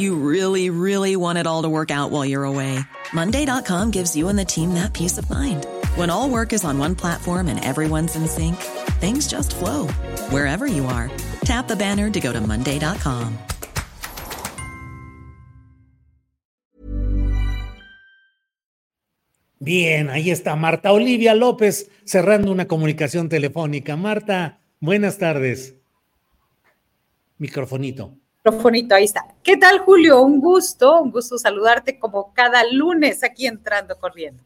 You really, really want it all to work out while you're away. Monday.com gives you and the team that peace of mind. When all work is on one platform and everyone's in sync, things just flow wherever you are. Tap the banner to go to Monday.com. Bien, ahí está Marta Olivia López cerrando una comunicación telefónica. Marta, buenas tardes. Microfonito. Microfonito, ahí está. ¿Qué tal, Julio? Un gusto, un gusto saludarte como cada lunes aquí entrando corriendo.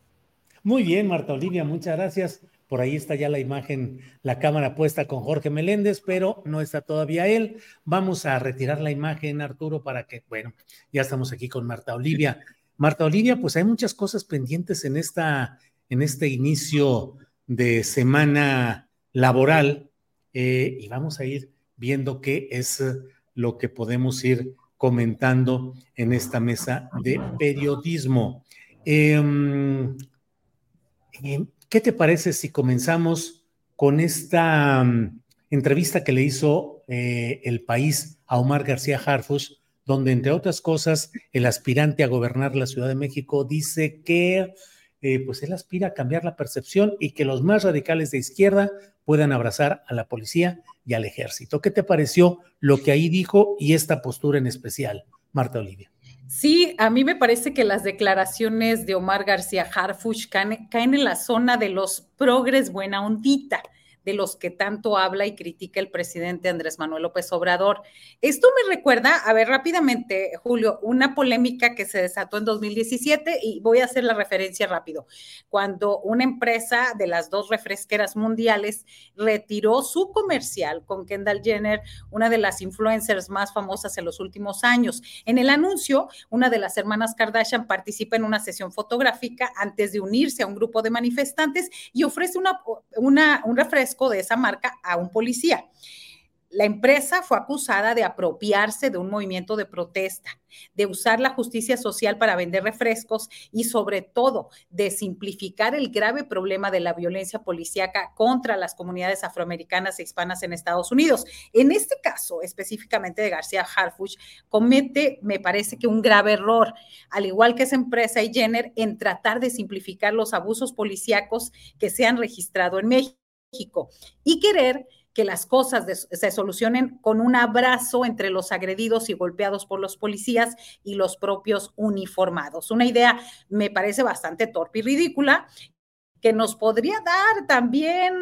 Muy bien, Marta Olivia, muchas gracias. Por ahí está ya la imagen, la cámara puesta con Jorge Meléndez, pero no está todavía él. Vamos a retirar la imagen, Arturo, para que, bueno, ya estamos aquí con Marta Olivia. Marta Olivia, pues hay muchas cosas pendientes en esta, en este inicio de semana laboral eh, y vamos a ir viendo qué es lo que podemos ir comentando en esta mesa de periodismo. Em, em, ¿Qué te parece si comenzamos con esta mm, entrevista que le hizo eh, el país a Omar García Harfus, donde entre otras cosas el aspirante a gobernar la Ciudad de México dice que eh, pues él aspira a cambiar la percepción y que los más radicales de izquierda puedan abrazar a la policía y al ejército. ¿Qué te pareció lo que ahí dijo y esta postura en especial, Marta Olivia? Sí, a mí me parece que las declaraciones de Omar García Harfuch caen, caen en la zona de los progres buena ondita de los que tanto habla y critica el presidente Andrés Manuel López Obrador. Esto me recuerda, a ver, rápidamente, Julio, una polémica que se desató en 2017 y voy a hacer la referencia rápido. Cuando una empresa de las dos refresqueras mundiales retiró su comercial con Kendall Jenner, una de las influencers más famosas en los últimos años. En el anuncio, una de las hermanas Kardashian participa en una sesión fotográfica antes de unirse a un grupo de manifestantes y ofrece una, una, un refresco de esa marca a un policía. La empresa fue acusada de apropiarse de un movimiento de protesta, de usar la justicia social para vender refrescos y sobre todo de simplificar el grave problema de la violencia policíaca contra las comunidades afroamericanas e hispanas en Estados Unidos. En este caso, específicamente de García Harfuch, comete, me parece que un grave error, al igual que esa empresa y Jenner, en tratar de simplificar los abusos policíacos que se han registrado en México y querer que las cosas se solucionen con un abrazo entre los agredidos y golpeados por los policías y los propios uniformados. Una idea me parece bastante torpe y ridícula que nos podría dar también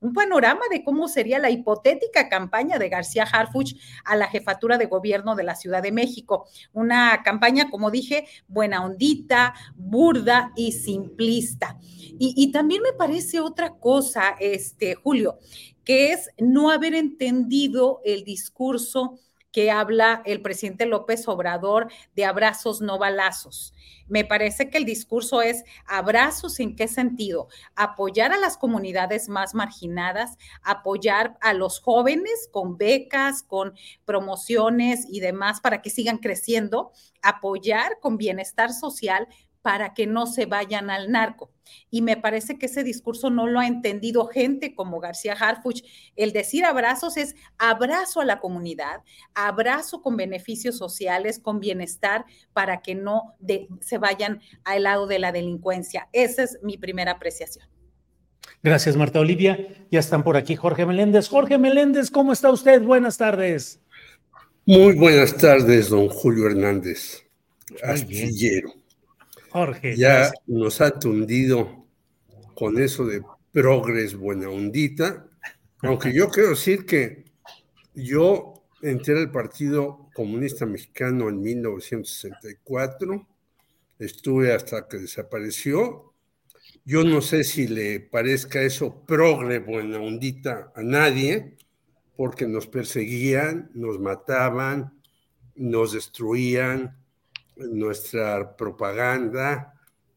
un panorama de cómo sería la hipotética campaña de García Harfuch a la jefatura de gobierno de la Ciudad de México. Una campaña, como dije, buena ondita, burda y simplista. Y, y también me parece otra cosa, este, Julio, que es no haber entendido el discurso que habla el presidente López Obrador de abrazos no balazos. Me parece que el discurso es abrazos en qué sentido? Apoyar a las comunidades más marginadas, apoyar a los jóvenes con becas, con promociones y demás para que sigan creciendo, apoyar con bienestar social, para que no se vayan al narco. Y me parece que ese discurso no lo ha entendido gente como García Harfuch. El decir abrazos es abrazo a la comunidad, abrazo con beneficios sociales, con bienestar, para que no se vayan al lado de la delincuencia. Esa es mi primera apreciación. Gracias, Marta Olivia. Ya están por aquí Jorge Meléndez. Jorge Meléndez, ¿cómo está usted? Buenas tardes. Muy buenas tardes, don Julio Hernández, astillero. Jorge. Ya nos ha tundido con eso de progres buena ondita, aunque yo quiero decir que yo entré al Partido Comunista Mexicano en 1964, estuve hasta que desapareció. Yo no sé si le parezca eso progre buena ondita a nadie, porque nos perseguían, nos mataban, nos destruían nuestra propaganda,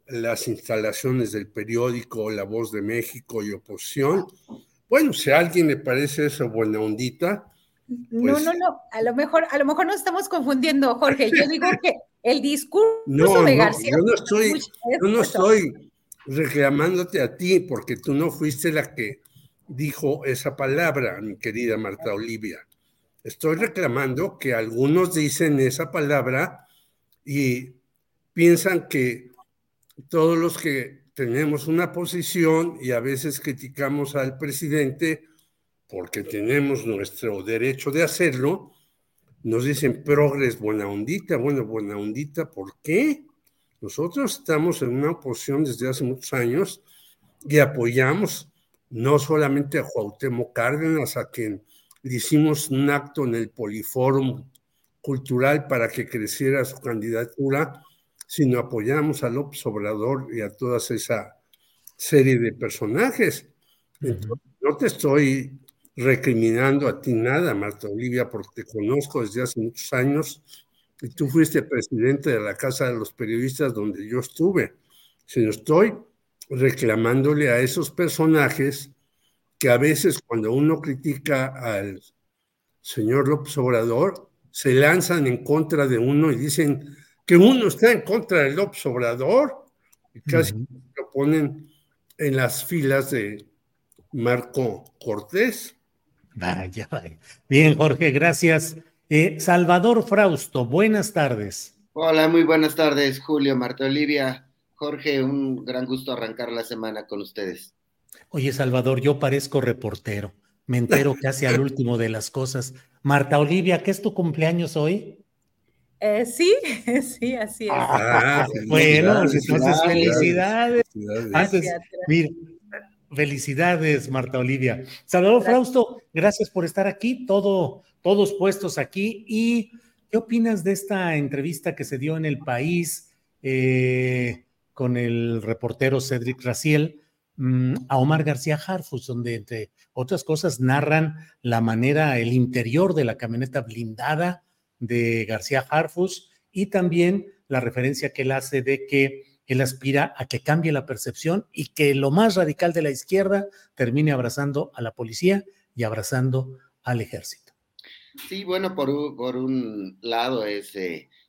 las instalaciones del periódico La Voz de México y Oposición. Bueno, si a alguien le parece eso buena ondita. no, pues no, no, a lo mejor, a lo mejor nos estamos confundiendo, Jorge. Yo digo que el discurso de García. Yo no estoy, yo no estoy reclamándote a ti, porque tú no fuiste la que dijo esa palabra, mi querida Marta Olivia. Estoy reclamando que algunos dicen esa palabra y piensan que todos los que tenemos una posición y a veces criticamos al presidente porque tenemos nuestro derecho de hacerlo, nos dicen progres buena ondita, bueno, buena ondita, ¿por qué? Nosotros estamos en una oposición desde hace muchos años y apoyamos no solamente a Cuauhtémoc Cárdenas, a quien le hicimos un acto en el Poliforum Cultural para que creciera su candidatura, sino apoyamos a López Obrador y a toda esa serie de personajes. no te estoy recriminando a ti nada, Marta Olivia, porque te conozco desde hace muchos años y tú fuiste presidente de la Casa de los Periodistas donde yo estuve, sino estoy reclamándole a esos personajes que a veces cuando uno critica al señor López Obrador, se lanzan en contra de uno y dicen que uno está en contra del Obrador y casi lo ponen en las filas de Marco Cortés. Vaya, vaya. Bien, Jorge, gracias. Eh, Salvador Frausto, buenas tardes. Hola, muy buenas tardes, Julio, Marta Olivia. Jorge, un gran gusto arrancar la semana con ustedes. Oye, Salvador, yo parezco reportero. Me entero casi al último de las cosas. Marta Olivia, ¿qué es tu cumpleaños hoy? Eh, sí, sí, así es. Ah, bueno, entonces felicidades. Felicidades. felicidades, Marta Olivia. Salvador Frausto, gracias por estar aquí, todo, todos puestos aquí. ¿Y qué opinas de esta entrevista que se dio en el país? Eh, con el reportero Cedric Raciel a Omar García Harfus, donde entre otras cosas narran la manera, el interior de la camioneta blindada de García Harfus y también la referencia que él hace de que él aspira a que cambie la percepción y que lo más radical de la izquierda termine abrazando a la policía y abrazando al ejército. Sí, bueno, por un, lado es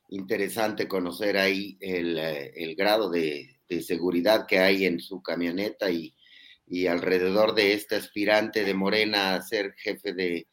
interesante conocer ahí el, eh, grado de, seguridad que hay en su camioneta y, alrededor de este aspirante de Morena a ser jefe de,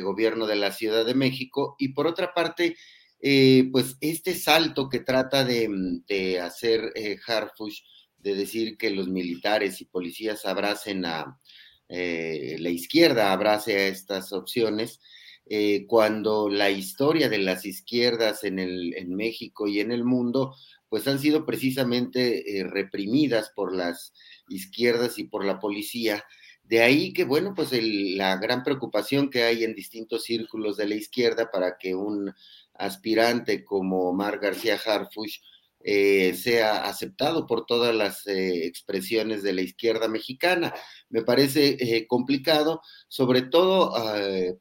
gobierno de la Ciudad de México. Y por otra parte, eh, pues este salto que trata de, hacer eh, Harfush, de decir que los militares y policías abracen a la izquierda, abrace a estas opciones, eh, cuando la historia de las izquierdas en, el, en México y en el mundo, pues han sido precisamente eh, reprimidas por las izquierdas y por la policía. De ahí que, bueno, pues la gran preocupación que hay en distintos círculos de la izquierda para que un aspirante como Omar García Harfush eh, sea aceptado por todas las eh, expresiones de la izquierda mexicana. Me parece eh, complicado, sobre todo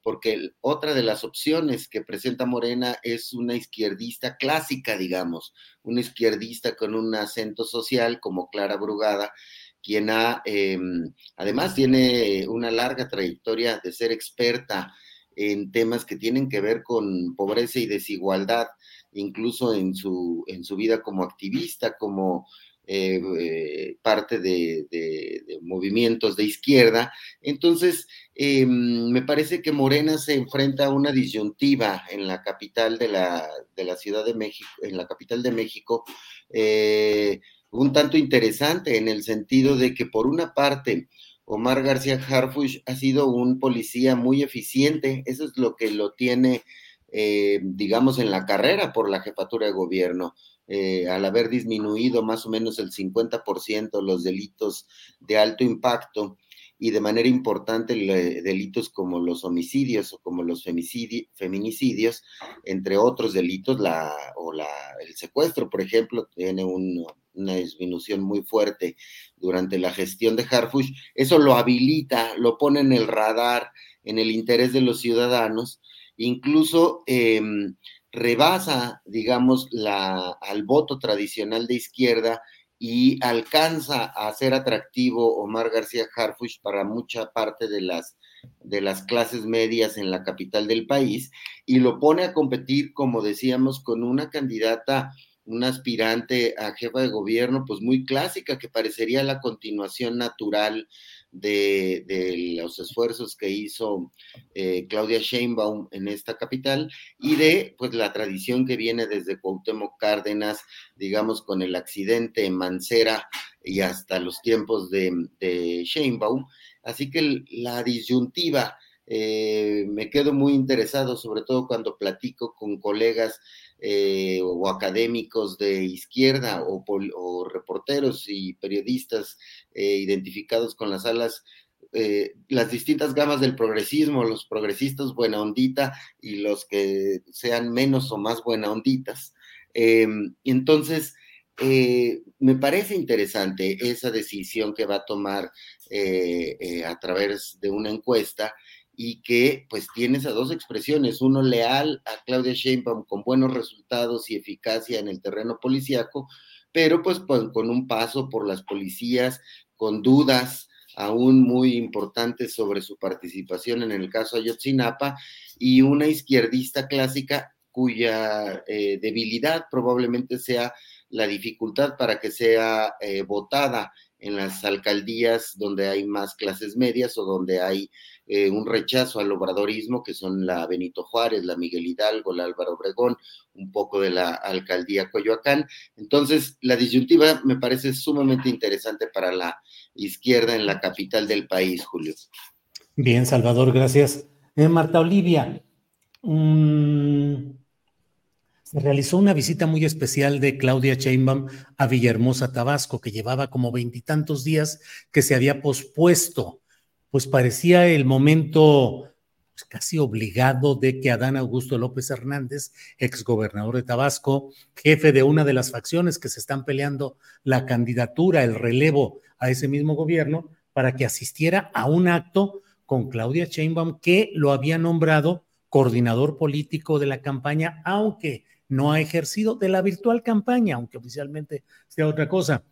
porque otra de las opciones que presenta Morena es una izquierdista clásica, digamos, una izquierdista con un acento social como Clara Brugada, quien ha, em, además tiene una larga trayectoria de ser experta en temas que tienen que ver con pobreza y desigualdad incluso en su, en su vida como activista, como eh, eh, parte de, movimientos de izquierda. Entonces, em, me parece que Morena se enfrenta a una disyuntiva en la capital de la, Ciudad de México, en la capital de México, eh, un tanto interesante en el sentido de que por una parte, Omar García Harfush ha sido un policía muy eficiente, eso es lo que lo tiene eh, digamos, en la carrera por la jefatura de gobierno. eh, al haber disminuido más o menos el 50% los delitos de alto impacto y de manera importante delitos como los homicidios o como los feminicidios, entre otros delitos, la, o la, el secuestro, por ejemplo, tiene una disminución muy fuerte durante la gestión de Harfush. Eso lo habilita, lo pone en el radar, en el interés de los ciudadanos, incluso em, rebasa, digamos, la, al voto tradicional de izquierda y alcanza a ser atractivo Omar García Harfuch para mucha parte de las, de las clases medias en la capital del país y lo pone a competir, como decíamos, con una candidata, una aspirante a jefa de gobierno, pues muy clásica, que parecería la continuación natural de, los esfuerzos que hizo eh, Claudia Sheinbaum en esta capital y de pues la tradición que viene desde Cuauhtémoc Cárdenas, digamos con el accidente en Mancera y hasta los tiempos de, de Sheinbaum. Así que la disyuntiva eh, me quedo muy interesado, sobre todo cuando platico con colegas eh, o académicos de izquierda o, reporteros y periodistas eh, identificados con las alas, las distintas gamas del progresismo, los progresistas buena ondita y los que sean menos o más buena onditas. Em, entonces, me parece interesante esa decisión que va a tomar a través de una encuesta y que pues tiene esas dos expresiones, uno leal a Claudia Sheinbaum con buenos resultados y eficacia en el terreno policíaco, pero pues, con un paso por las policías, con dudas aún muy importantes sobre su participación en el caso Ayotzinapa y una izquierdista clásica cuya eh, debilidad probablemente sea la dificultad para que sea eh, votada en las alcaldías donde hay más clases medias o donde hay eh, un rechazo al obradorismo, que son la Benito Juárez, la Miguel Hidalgo, la Álvaro Obregón, un poco de la alcaldía Coyoacán. Entonces, la disyuntiva me parece sumamente interesante para la izquierda en la capital del país, Julio. Bien, Salvador, gracias. Eh, Marta Olivia, se realizó una visita muy especial de Claudia Sheinbaum a Villahermosa, Tabasco, que llevaba como veintitantos días que se había pospuesto. Pues parecía el momento pues, casi obligado de que Adán Augusto López Hernández, exgobernador de Tabasco, jefe de una de las facciones que se están peleando la candidatura, el relevo a ese mismo gobierno, para que asistiera a un acto con Claudia Sheinbaum, que lo había nombrado coordinador político de la campaña, aunque no ha ejercido de la virtual campaña, aunque oficialmente sea otra cosa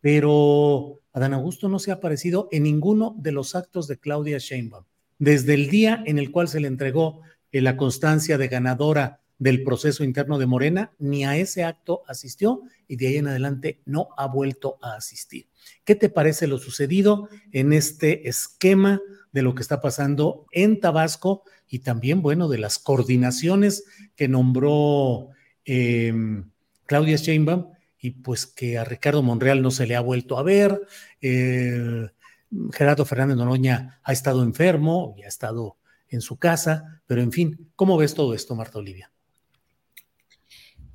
pero Adán Augusto no se ha aparecido en ninguno de los actos de Claudia Sheinbaum. Desde el día en el cual se le entregó eh, la constancia de ganadora del proceso interno de Morena, ni a ese acto asistió y de ahí en adelante no ha vuelto a asistir. ¿Qué te parece lo sucedido en este esquema de lo que está pasando en Tabasco y también, bueno, de las coordinaciones que nombró em, Claudia Sheinbaum y pues que a Ricardo Monreal no se le ha vuelto a ver. Eh, Gerardo Fernández Noroña ha estado enfermo y ha estado en su casa, pero en fin, ¿cómo ves todo esto, Marta Olivia?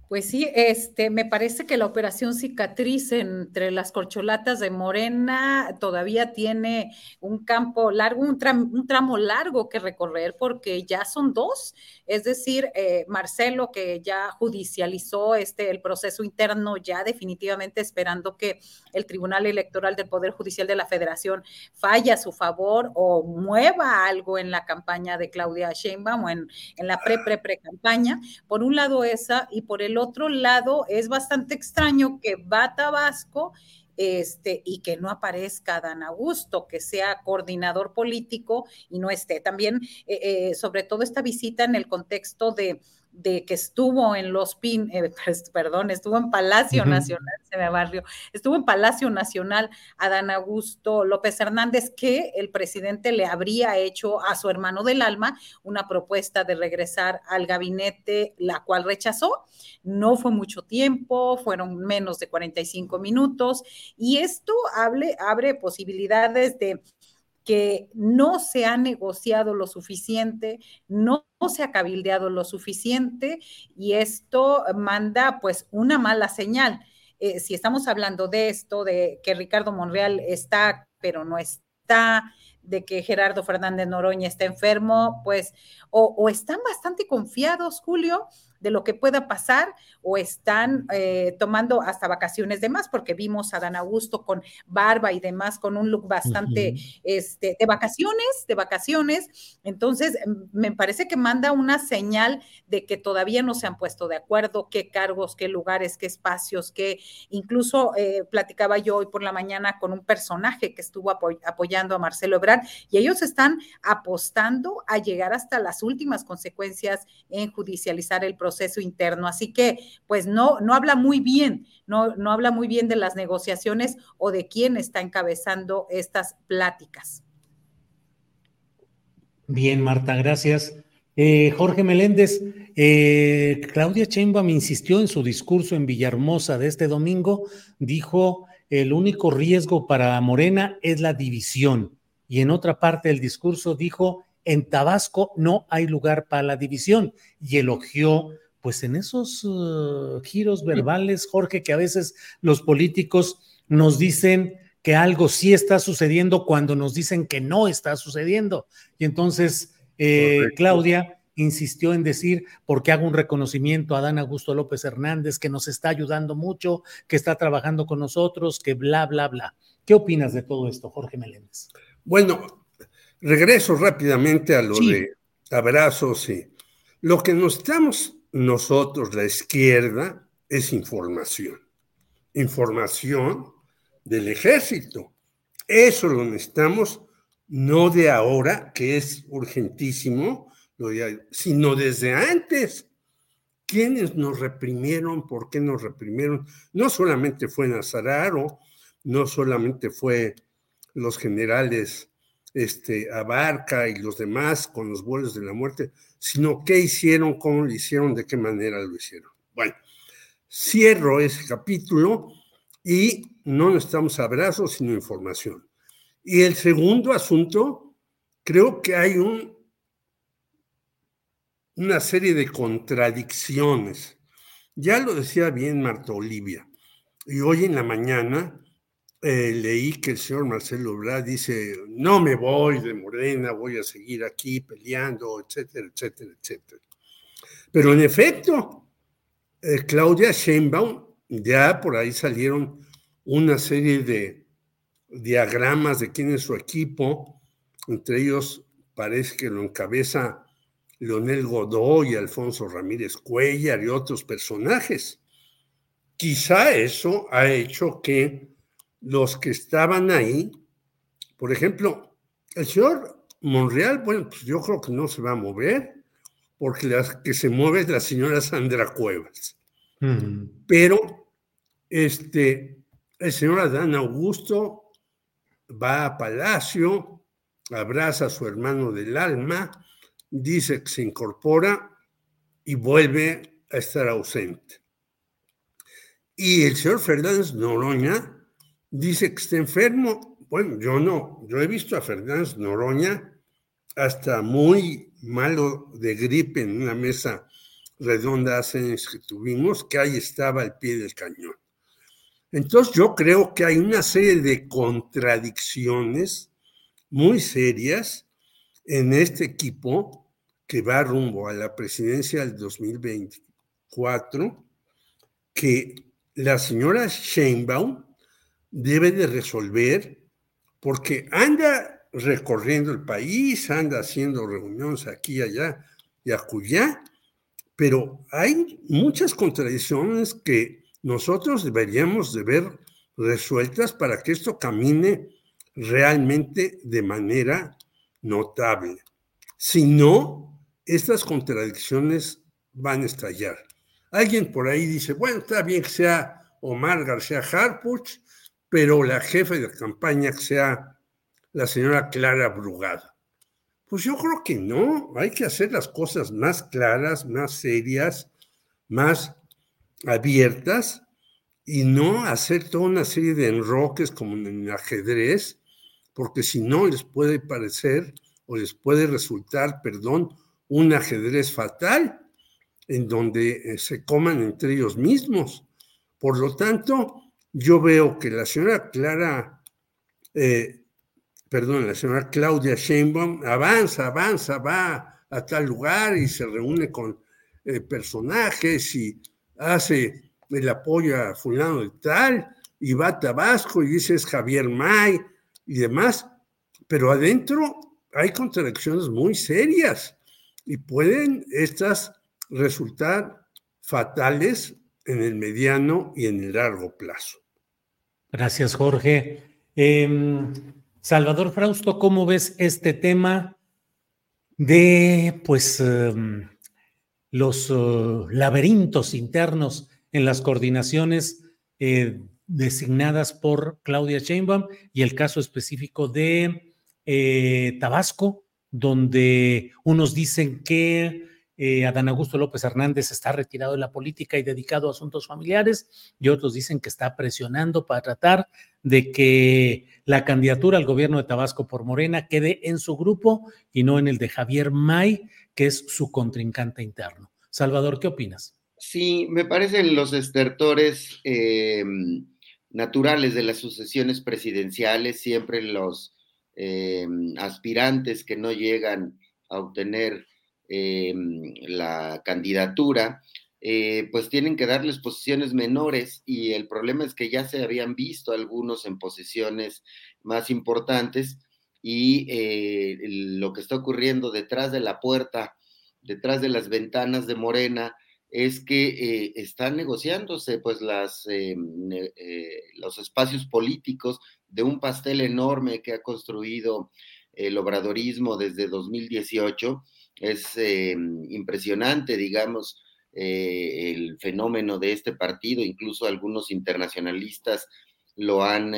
Pues sí, este, me parece que la operación cicatriz entre las corcholatas de Morena todavía tiene un campo largo, un, tramo largo que recorrer porque ya son dos, es decir, eh, Marcelo que ya judicializó este el proceso interno ya definitivamente esperando que el Tribunal Electoral del Poder Judicial de la Federación falle a su favor o mueva algo en la campaña de Claudia Sheinbaum o en, en la pre-pre-pre campaña. Por un lado esa y por el otro lado, es bastante extraño que va a Tabasco este, y que no aparezca Dan Augusto, que sea coordinador político y no esté. También, eh, eh, sobre todo esta visita en el contexto de de que estuvo en los PIN, eh, pues, perdón, estuvo en Palacio Nacional, se me barrio, estuvo en Palacio Nacional Adán Augusto López Hernández, que el presidente le habría hecho a su hermano del alma una propuesta de regresar al gabinete, la cual rechazó. No fue mucho tiempo, fueron menos de 45 minutos, y esto abre posibilidades de que no se ha negociado lo suficiente, no se ha cabildeado lo suficiente y esto manda pues una mala señal. Eh, si estamos hablando de esto, de que Ricardo Monreal está, pero no está, de que Gerardo Fernández Noroña está enfermo, pues, o están bastante confiados, Julio, de lo que pueda pasar o están eh, tomando hasta vacaciones de más, porque vimos a Dan Augusto con barba y demás, con un look bastante este, de vacaciones, de vacaciones. Entonces, me parece que manda una señal de que todavía no se han puesto de acuerdo qué cargos, qué lugares, qué espacios, qué incluso eh, platicaba yo hoy por la mañana con un personaje que estuvo apoyando a Marcelo Ebrard y ellos están apostando a llegar hasta las últimas consecuencias en judicializar el proceso proceso interno. Así que, pues no, no habla muy bien, no, no habla muy bien de las negociaciones o de quién está encabezando estas pláticas. Bien, Marta, gracias. Eh, Jorge Meléndez, eh, Claudia Sheinbaum insistió en su discurso en Villahermosa de este domingo, dijo, el único riesgo para Morena es la división. Y en otra parte del discurso dijo, en Tabasco no hay lugar para la división y elogió pues en esos uh, giros verbales, Jorge, que a veces los políticos nos dicen que algo sí está sucediendo cuando nos dicen que no está sucediendo. Y entonces eh, Claudia insistió en decir, porque hago un reconocimiento a Dan Augusto López Hernández, que nos está ayudando mucho, que está trabajando con nosotros, que bla, bla, bla. ¿Qué opinas de todo esto, Jorge Meléndez? Bueno, regreso rápidamente a lo de abrazos y lo que nos estamos nosotros, la izquierda, es información. Información del ejército. Eso lo necesitamos no de ahora, que es urgentísimo, sino desde antes. ¿Quiénes nos reprimieron? ¿Por qué nos reprimieron? No solamente fue Nazararo, no solamente fue los generales este, Abarca y los demás con los vuelos de la muerte, sino qué hicieron, cómo lo hicieron, de qué manera lo hicieron. Bueno, cierro ese capítulo y no necesitamos abrazos, sino información. Y el segundo asunto, creo que hay un, una serie de contradicciones. Ya lo decía bien Marta Olivia. Y hoy en la mañana eh, leí que el señor Marcelo Ebrard dice, no me voy de Morena, voy a seguir aquí peleando, etcétera, etcétera, etcétera. Pero en efecto, eh, Claudia Sheinbaum, ya por ahí salieron una serie de diagramas de quién es su equipo, entre ellos parece que lo encabeza Leonel Godoy, Alfonso Ramírez Cuellar y otros personajes. Quizá eso ha hecho que los que estaban ahí, por ejemplo, el señor Monreal, bueno, pues yo creo que no se va a mover, porque la que se mueve es la señora Sandra Cuevas. Pero este, el señor Adán Augusto va a Palacio, abraza a su hermano del alma, dice que se incorpora y vuelve a estar ausente. Y el señor Fernández Noroña dice que está enfermo. Bueno, yo no, yo he visto a Fernández Noroña hasta muy malo de gripe en una mesa redonda hace años que tuvimos, que ahí estaba al pie del cañón. Entonces yo creo que hay una serie de contradicciones muy serias en este equipo que va rumbo a la presidencia del 2024, que la señora Sheinbaum debe de resolver porque anda recorriendo el país, anda haciendo reuniones aquí, allá y acullá, pero hay muchas contradicciones que nosotros deberíamos de ver resueltas para que esto camine realmente de manera notable. Si no, estas contradicciones van a estallar. Alguien por ahí dice, bueno, está bien que sea Omar García Harpuch, pero la jefa de campaña que sea la señora Clara Brugada. Pues yo creo que no, hay que hacer las cosas más claras, más serias, más abiertas y no hacer toda una serie de enroques como en el ajedrez porque si no les puede parecer o les puede resultar, perdón, un ajedrez fatal en donde eh, se coman entre ellos mismos. Por lo tanto, yo veo que la señora Clara, eh, perdón, la señora Claudia Sheinbaum avanza, avanza, va a tal lugar y se reúne con eh, personajes y hace el apoyo a fulano de tal y va a Tabasco y dice Javier May y demás, pero adentro hay contradicciones muy serias y pueden estas resultar fatales en el mediano y en el largo plazo. Gracias, Jorge. Em, Salvador Frausto, ¿cómo ves este tema de pues em, los uh, laberintos internos en las coordinaciones eh, designadas por Claudia Sheinbaum y el caso específico de eh, Tabasco, donde unos dicen que eh, Adán Augusto López Hernández está retirado de la política y dedicado a asuntos familiares, y otros dicen que está presionando para tratar de que la candidatura al gobierno de Tabasco por Morena quede en su grupo y no en el de Javier May, que es su contrincante interno. Salvador, ¿qué opinas? Sí, me parecen los estertores em, naturales de las sucesiones presidenciales, siempre los em, aspirantes que no llegan a obtener em, la candidatura, eh, pues tienen que darles posiciones menores y el problema es que ya se habían visto algunos en posiciones más importantes y eh, lo que está ocurriendo detrás de la puerta, detrás de las ventanas de Morena, es que eh, están negociándose pues las, eh, eh, los espacios políticos de un pastel enorme que ha construido el obradorismo desde 2018. Es impresionante, digamos, el fenómeno de este partido, incluso algunos internacionalistas lo han,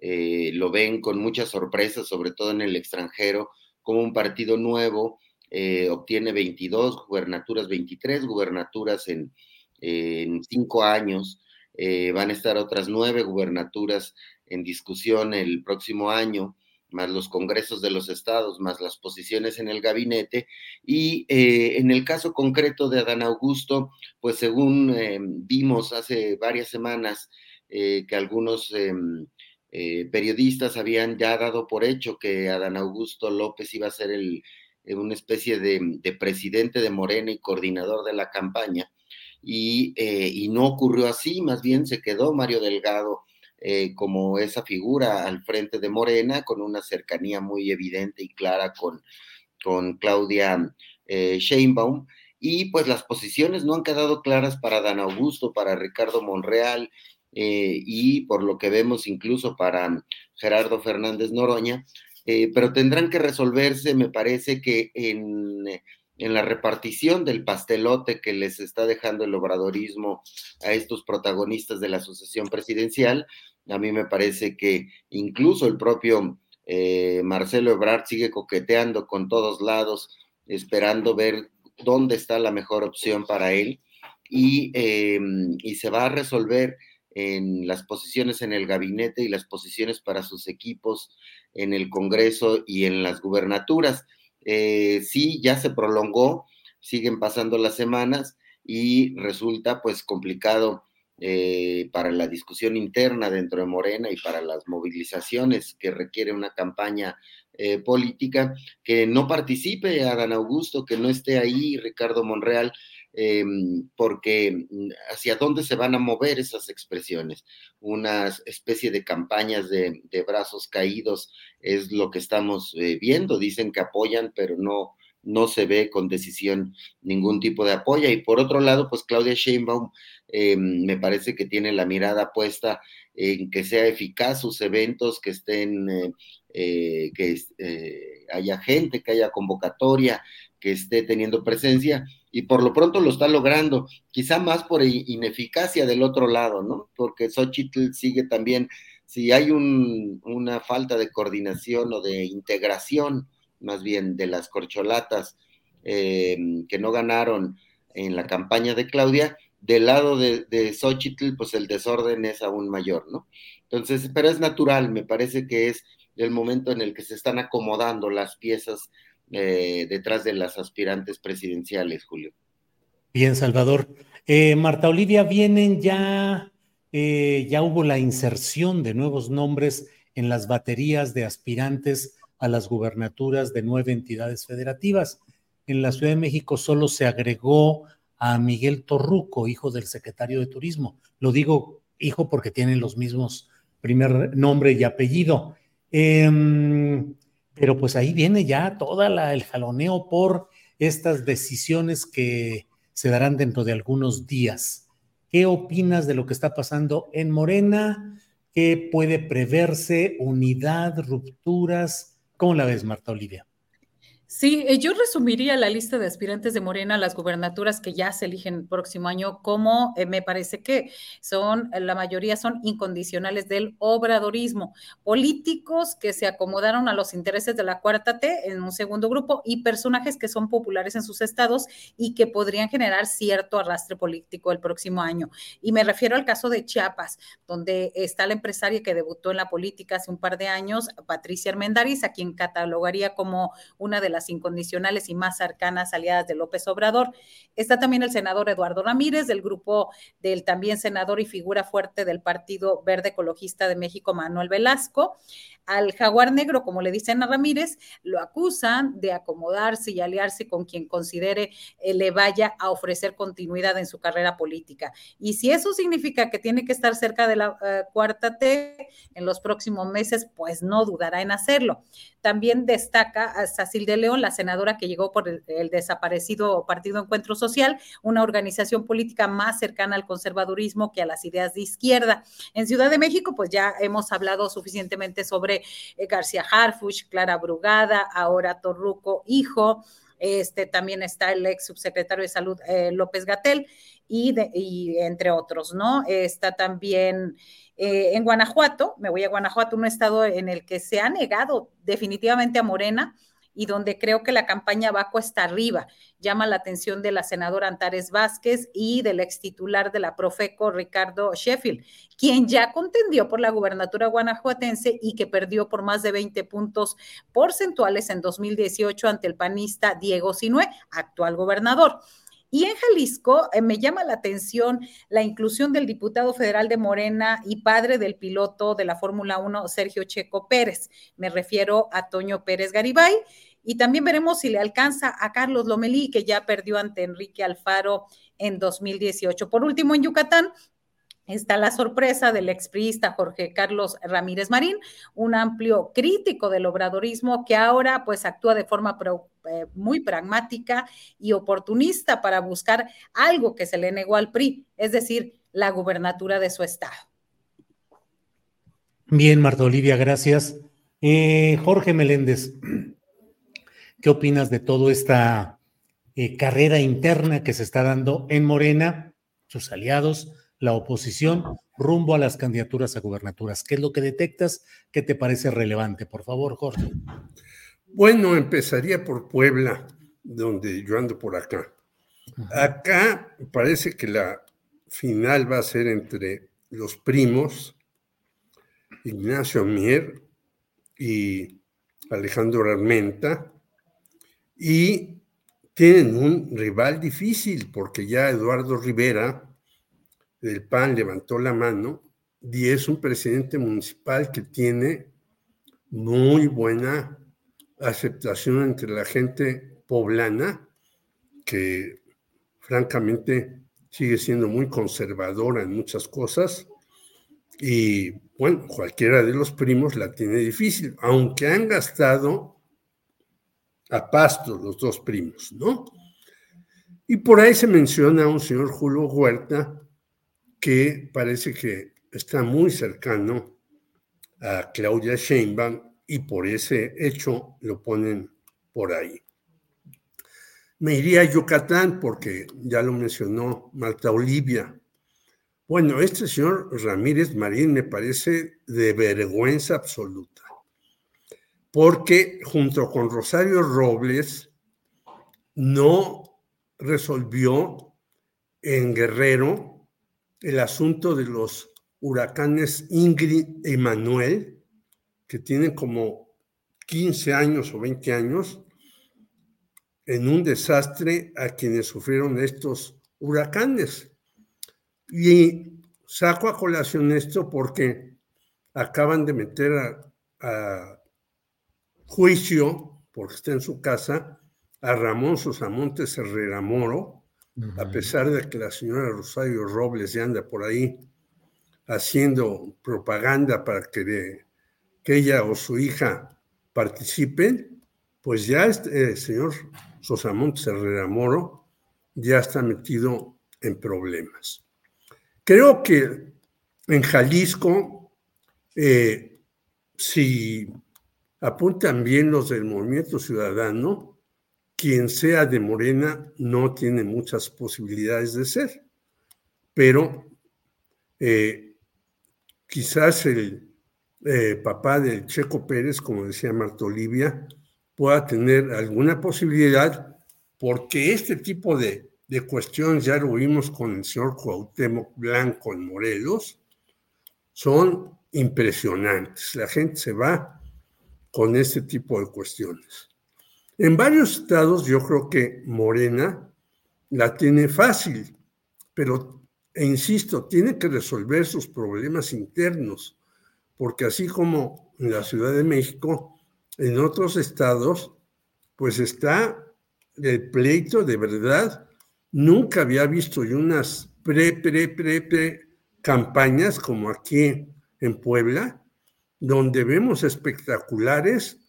lo ven con mucha sorpresa, sobre todo en el extranjero, como un partido nuevo eh, obtiene 22 gubernaturas, 23 gubernaturas en, cinco años. Eh, van a estar otras nueve gubernaturas en discusión el próximo año, más los congresos de los estados, más las posiciones en el gabinete. Y eh, en el caso concreto de Adán Augusto, pues según vimos hace varias semanas que algunos periodistas habían ya dado por hecho que Adán Augusto López iba a ser el una especie de, presidente de Morena y coordinador de la campaña, y, eh, no ocurrió así, más bien se quedó Mario Delgado eh, como esa figura al frente de Morena, con una cercanía muy evidente y clara con, con Claudia eh, Sheinbaum, y pues las posiciones no han quedado claras para Dan Augusto, para Ricardo Monreal, y por lo que vemos incluso para Gerardo Fernández Noroña, eh, pero tendrán que resolverse, me parece que en, la repartición del pastelote que les está dejando el obradorismo a estos protagonistas de la sucesión presidencial, a mí me parece que incluso el propio eh, Marcelo Ebrard sigue coqueteando con todos lados, esperando ver dónde está la mejor opción para él y, eh, y se va a resolver en las posiciones en el gabinete y las posiciones para sus equipos en el Congreso y en las gubernaturas. Eh, sí, ya se prolongó, siguen pasando las semanas y resulta pues complicado eh, para la discusión interna dentro de Morena y para las movilizaciones que requiere una campaña eh, política, que no participe Adán Augusto, que no esté ahí Ricardo Monreal, Em, porque mm, hacia dónde se van a mover esas expresiones. Una especie de campañas de, brazos caídos es lo que estamos eh, viendo. Dicen que apoyan, pero no, no se ve con decisión ningún tipo de apoyo. Y por otro lado, pues Claudia Sheinbaum em, me parece que tiene la mirada puesta en que sea eficaz sus eventos, que estén, eh, eh, que haya gente, que haya convocatoria, que esté teniendo presencia y por lo pronto lo está logrando, quizá más por ineficacia del otro lado, ¿no? Porque Xochitl sigue también, si hay una falta de coordinación o de integración, más bien, de las corcholatas eh, que no ganaron en la campaña de Claudia, del lado de, de Xochitl, pues el desorden es aún mayor, ¿no? Entonces, pero es natural, me parece que es del momento en el que se están acomodando las piezas eh, detrás de las aspirantes presidenciales, Julio. Bien, Salvador. Eh, Marta Olivia, vienen ya, eh, ya hubo la inserción de nuevos nombres en las baterías de aspirantes a las gubernaturas de nueve entidades federativas. En la Ciudad de México solo se agregó a Miguel Torruco, hijo del secretario de Turismo. Lo digo hijo porque tienen los mismos primer nombre y apellido. Em, pero pues ahí viene ya toda el jaloneo por estas decisiones que se darán dentro de algunos días. ¿Qué opinas de lo que está pasando en Morena? ¿Qué puede preverse? ¿Unidad? ¿Rupturas? ¿Cómo la ves, Marta Olivia? Sí, eh, yo resumiría la lista de aspirantes de Morena a las gubernaturas que ya se eligen el próximo año como eh, me parece que son, eh, la mayoría son incondicionales del obradorismo, políticos que se acomodaron a los intereses de la cuarta T en un segundo grupo y personajes que son populares en sus estados y que podrían generar cierto arrastre político el próximo año. Y me refiero al caso de Chiapas, donde está la empresaria que debutó en la política hace un par de años, Patricia Armendariz, a quien catalogaría como una de las incondicionales y más cercanas aliadas de López Obrador. Está también el senador Eduardo Ramírez, del grupo del también senador y figura fuerte del Partido Verde Ecologista de México, Manuel Velasco. Al jaguar negro, como le dicen a Ramírez, lo acusan de acomodarse y aliarse con quien considere eh, le vaya a ofrecer continuidad en su carrera política. Y si eso significa que tiene que estar cerca de la eh, cuarta T en los próximos meses, pues no dudará en hacerlo. También destaca a Sacil de León, la senadora que llegó por el, desaparecido Partido Encuentro Social, una organización política más cercana al conservadurismo que a las ideas de izquierda. En Ciudad de México, pues ya hemos hablado suficientemente sobre eh, García Harfuch, Clara Brugada, ahora Torruco, hijo. Este, también está el ex subsecretario de Salud eh, López Gatel y, y, entre otros, ¿no? Está también eh, en Guanajuato, me voy a Guanajuato, un estado en el que se ha negado definitivamente a Morena y donde creo que la campaña va cuesta arriba. Llama la atención de la senadora Antares Vázquez y del ex titular de la Profeco, Ricardo Sheffield, quien ya contendió por la gubernatura guanajuatense y que perdió por más de 20 puntos porcentuales en 2018 ante el panista Diego Sinué, actual gobernador. Y en Jalisco eh, me llama la atención la inclusión del diputado federal de Morena y padre del piloto de la Fórmula 1, Sergio Checo Pérez. Me refiero a Toño Pérez Garibay. Y también veremos si le alcanza a Carlos Lomelí, que ya perdió ante Enrique Alfaro en 2018. Por último, en Yucatán, Está la sorpresa del expriista Jorge Carlos Ramírez Marín, un amplio crítico del obradorismo que ahora pues actúa de forma eh, muy pragmática y oportunista para buscar algo que se le negó al PRI, es decir, la gubernatura de su estado. Bien, Marta Olivia, gracias. Eh, Jorge Meléndez, ¿qué opinas de toda esta eh, carrera interna que se está dando en Morena, sus aliados? La oposición rumbo a las candidaturas a gubernaturas. ¿Qué es lo que detectas? ¿Qué te parece relevante? Por favor, Jorge. Bueno, empezaría por Puebla, donde yo ando por acá. Acá parece que la final va a ser entre los primos, Ignacio Mier y Alejandro Armenta, y tienen un rival difícil, porque ya Eduardo Rivera del PAN levantó la mano y es un presidente municipal que tiene muy buena aceptación entre la gente poblana, que francamente sigue siendo muy conservadora en muchas cosas. Y bueno, cualquiera de los primos la tiene difícil, aunque han gastado a pasto los dos primos, ¿no? Y por ahí se menciona a un señor Julio Huerta, que parece que está muy cercano a Claudia Sheinbaum y por ese hecho lo ponen por ahí. Me iría a Yucatán porque ya lo mencionó Marta Olivia. Bueno, este señor Ramírez Marín me parece de vergüenza absoluta, porque junto con Rosario Robles no resolvió en Guerrero el asunto de los huracanes Ingrid y Manuel, que tienen como 15 años o 20 años en un desastre a quienes sufrieron estos huracanes. Y saco a colación esto porque acaban de meter a, juicio, porque está en su casa, a Ramón Sosamontes Herrera Moro, a pesar de que la señora Rosario Robles ya anda por ahí haciendo propaganda para que, ella o su hija participen, pues ya este, el señor Sosamontes Herrera Moro ya está metido en problemas. Creo que en Jalisco, eh, si apuntan bien los del movimiento ciudadano, quien sea de Morena no tiene muchas posibilidades de ser, pero eh, quizás el eh, papá del Checo Pérez, como decía Marta Olivia, pueda tener alguna posibilidad, porque este tipo de, de cuestiones, ya lo vimos con el señor Cuauhtémoc Blanco en Morelos, son impresionantes. La gente se va con este tipo de cuestiones. En varios estados yo creo que Morena la tiene fácil, pero, e insisto, tiene que resolver sus problemas internos, porque así como en la Ciudad de México, en otros estados, pues está el pleito de verdad. Nunca había visto unas pre, pre, pre, pre campañas como aquí en Puebla, donde vemos espectaculares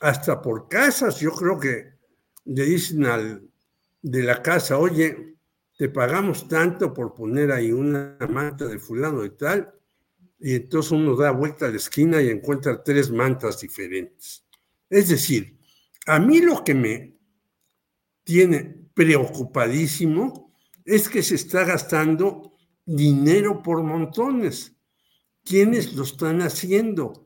hasta por casas. Yo creo que le dicen al de la casa, oye, te pagamos tanto por poner ahí una manta de fulano y tal, y entonces uno da vuelta a la esquina y encuentra tres mantas diferentes. Es decir, a mí lo que me tiene preocupadísimo es que se está gastando dinero por montones. ¿Quiénes lo están haciendo?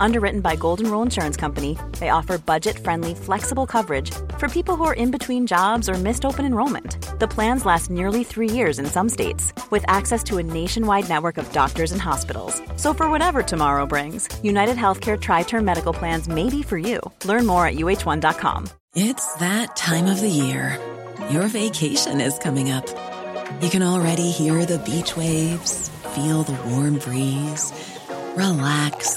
Underwritten by Golden Rule Insurance Company, they offer budget-friendly, flexible coverage for people who are in between jobs or missed open enrollment. The plans last nearly three years in some states, with access to a nationwide network of doctors and hospitals. So for whatever tomorrow brings, United Healthcare Tri-Term Medical Plans may be for you. Learn more at uh1.com. It's that time of the year. Your vacation is coming up. You can already hear the beach waves, feel the warm breeze, relax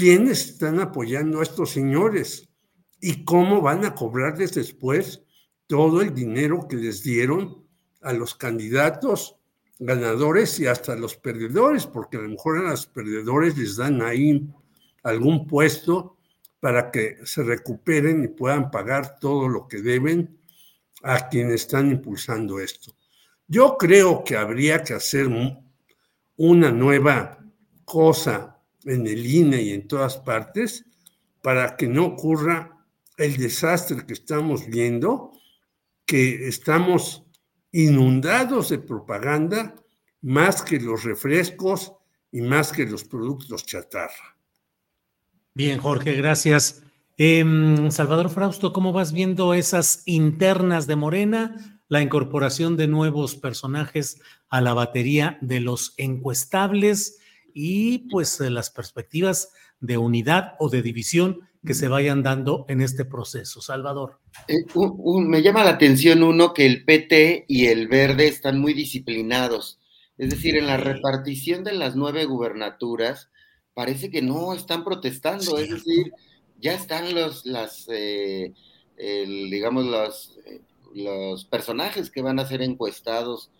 Quiénes están apoyando a estos señores y cómo van a cobrarles después todo el dinero que les dieron a los candidatos ganadores y hasta a los perdedores, porque a lo mejor a los perdedores les dan ahí algún puesto para que se recuperen y puedan pagar todo lo que deben a quienes están impulsando esto. Yo creo que habría que hacer una nueva cosa en el INE y en todas partes para que no ocurra el desastre que estamos viendo, que estamos inundados de propaganda más que los refrescos y más que los productos chatarra. Bien, Jorge, gracias. Em, Salvador Frausto, ¿cómo vas viendo esas internas de Morena, la incorporación de nuevos personajes a la batería de los encuestables? Y pues eh, las perspectivas de unidad o de división que se vayan dando en este proceso. Salvador. Eh, me llama la atención uno que el PT y el Verde están muy disciplinados. Es decir, en la repartición de las nueve gubernaturas, parece que no están protestando. Es decir, ya están los, las, eh, digamos, los, los personajes que van a ser encuestados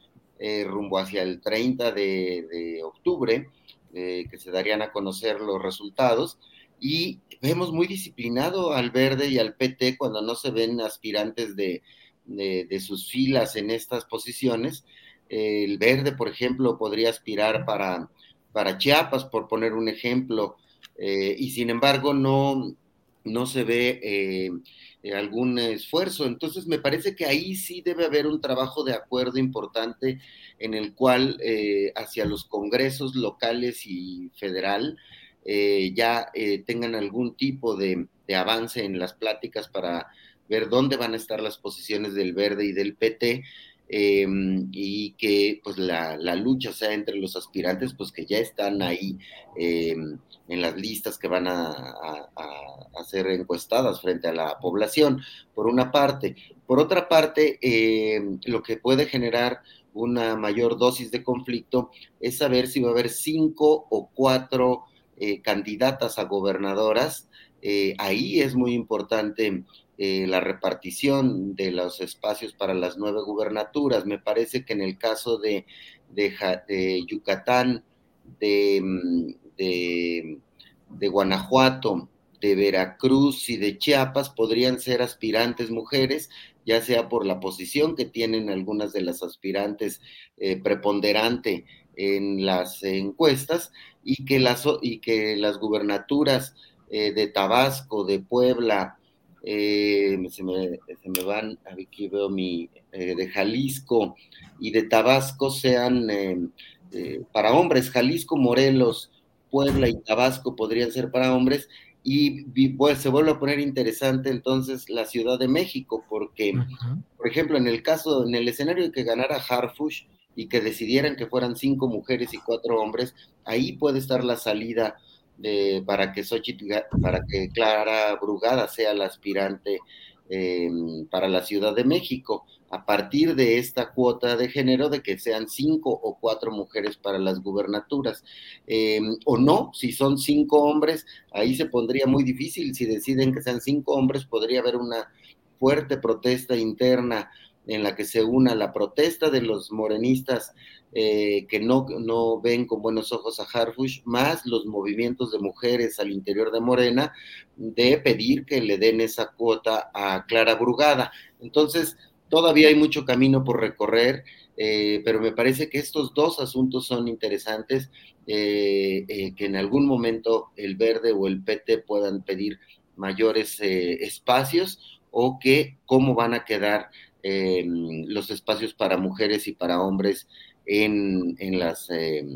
rumbo hacia el 30 de octubre eh, que se darían a conocer los resultados, y vemos muy disciplinado al verde y al PT cuando no se ven aspirantes de, de, sus filas en estas posiciones. El verde, por ejemplo, podría aspirar para, para Chiapas, por poner un ejemplo, eh, y sin embargo no, no se ve eh, algún esfuerzo. Entonces, me parece que ahí sí debe haber un trabajo de acuerdo importante en el cual eh, hacia los congresos locales y federal ya tengan algún tipo de, de avance en las pláticas para ver dónde van a estar las posiciones del verde y del PT. Em, y que pues la, lucha sea entre los aspirantes pues que ya están ahí em, en las listas que van a, a, ser encuestadas frente a la población, por una parte. Por otra parte, em, lo que puede generar una mayor dosis de conflicto es saber si va a haber cinco o cuatro eh, candidatas a gobernadoras. Eh, ahí es muy importante eh, la repartición de los espacios para las nueve gubernaturas. Me parece que en el caso de, de, Yucatán, mm, de, de, Guanajuato, de Veracruz y de Chiapas podrían ser aspirantes mujeres, ya sea por la posición que tienen algunas de las aspirantes eh, preponderante en las encuestas y que las, y que las gubernaturas eh, de Tabasco, de Puebla, eh, se, me, van, aquí veo mi, eh, de Jalisco y de Tabasco sean eh, para hombres, Jalisco, Morelos, Puebla y Tabasco podrían ser para hombres, y pues, se vuelve a poner interesante entonces la Ciudad de México, porque, por ejemplo, en el caso, en el escenario de que ganara Harfush y que decidieran que fueran cinco mujeres y cuatro hombres, ahí puede estar la salida para que para que Clara Brugada sea la aspirante em, para la Ciudad de México, a partir de esta cuota de género de que sean cinco o cuatro mujeres para las gubernaturas. Em, o no, si son cinco hombres, ahí se pondría muy difícil. Si deciden que sean cinco hombres, podría haber una fuerte protesta interna en la que se una la protesta de los morenistas eh, que no, no ven con buenos ojos a Harfush, más los movimientos de mujeres al interior de Morena de pedir que le den esa cuota a Clara Brugada. Entonces, todavía hay mucho camino por recorrer, eh, pero me parece que estos dos asuntos son interesantes, eh, que en algún momento el verde o el PT puedan pedir mayores espacios o que cómo van a quedar los espacios para mujeres y para hombres en, en las, eh,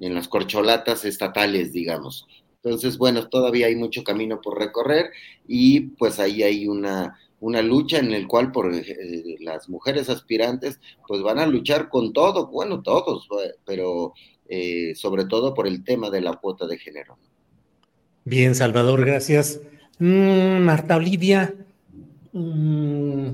en las corcholatas estatales, digamos. Entonces, bueno, todavía hay mucho camino por recorrer y pues ahí hay una, una lucha en el cual por eh, las mujeres aspirantes pues van a luchar con todo, bueno, todos, pero eh, sobre todo por el tema de la cuota de género. Bien, Salvador, gracias. Mm, Marta Olivia, mm,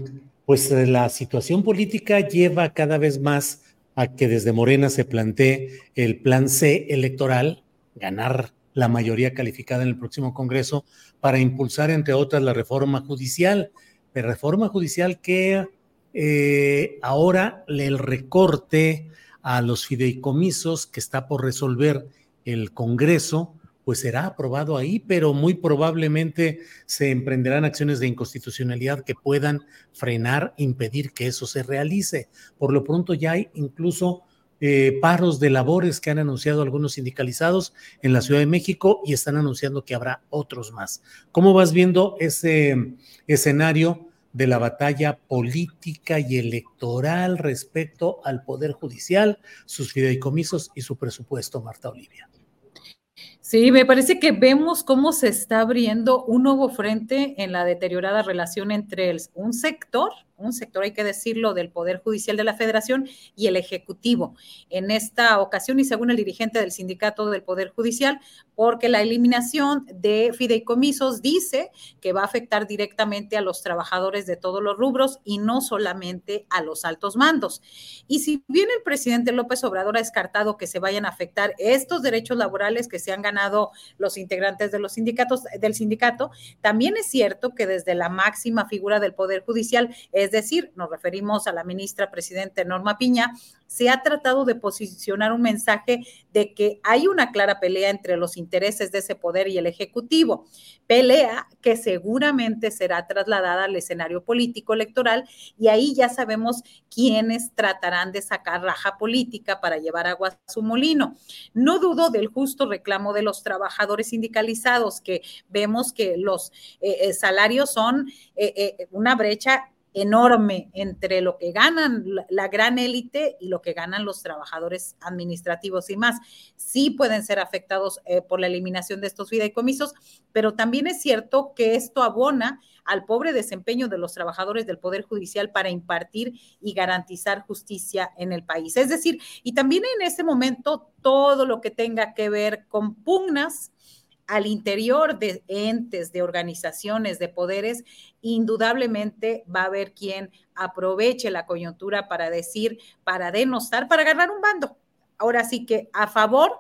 pues la situación política lleva cada vez más a que desde Morena se plantee el plan C electoral, ganar la mayoría calificada en el próximo Congreso para impulsar, entre otras, la reforma judicial. La reforma judicial que eh, ahora el recorte a los fideicomisos que está por resolver el Congreso pues será aprobado ahí, pero muy probablemente se emprenderán acciones de inconstitucionalidad que puedan frenar, impedir que eso se realice. Por lo pronto ya hay incluso eh, paros de labores que han anunciado algunos sindicalizados en la Ciudad de México y están anunciando que habrá otros más. ¿Cómo vas viendo ese escenario de la batalla política y electoral respecto al Poder Judicial, sus fideicomisos y su presupuesto, Marta Olivia? Sí, me parece que vemos cómo se está abriendo un nuevo frente en la deteriorada relación entre un sector un sector, hay que decirlo, del Poder Judicial de la Federación y el Ejecutivo. En esta ocasión, y según el dirigente del sindicato del Poder Judicial, porque la eliminación de fideicomisos dice que va a afectar directamente a los trabajadores de todos los rubros y no solamente a los altos mandos. Y si bien el presidente López Obrador ha descartado que se vayan a afectar estos derechos laborales que se han ganado los integrantes de los sindicatos del sindicato, también es cierto que desde la máxima figura del Poder Judicial decir, nos referimos a la ministra presidenta Norma Piña, se ha tratado de posicionar un mensaje de que hay una clara pelea entre los intereses de ese poder y el Ejecutivo, pelea que seguramente será trasladada al escenario político electoral y ahí ya sabemos quiénes tratarán de sacar raja política para llevar agua a su molino. No dudo del justo reclamo de los trabajadores sindicalizados, que vemos que los eh, eh, salarios son eh, una brecha enorme entre lo que ganan la, gran élite y lo que ganan los trabajadores administrativos y más. Sí pueden ser afectados eh, por la eliminación de estos fideicomisos, pero también es cierto que esto abona al pobre desempeño de los trabajadores del Poder Judicial para impartir y garantizar justicia en el país. Es decir, y también en ese momento todo lo que tenga que ver con pugnas al interior de entes, de organizaciones, de poderes, indudablemente va a haber quien aproveche la coyuntura para decir, para denostar, para ganar un bando. Ahora sí que a favor,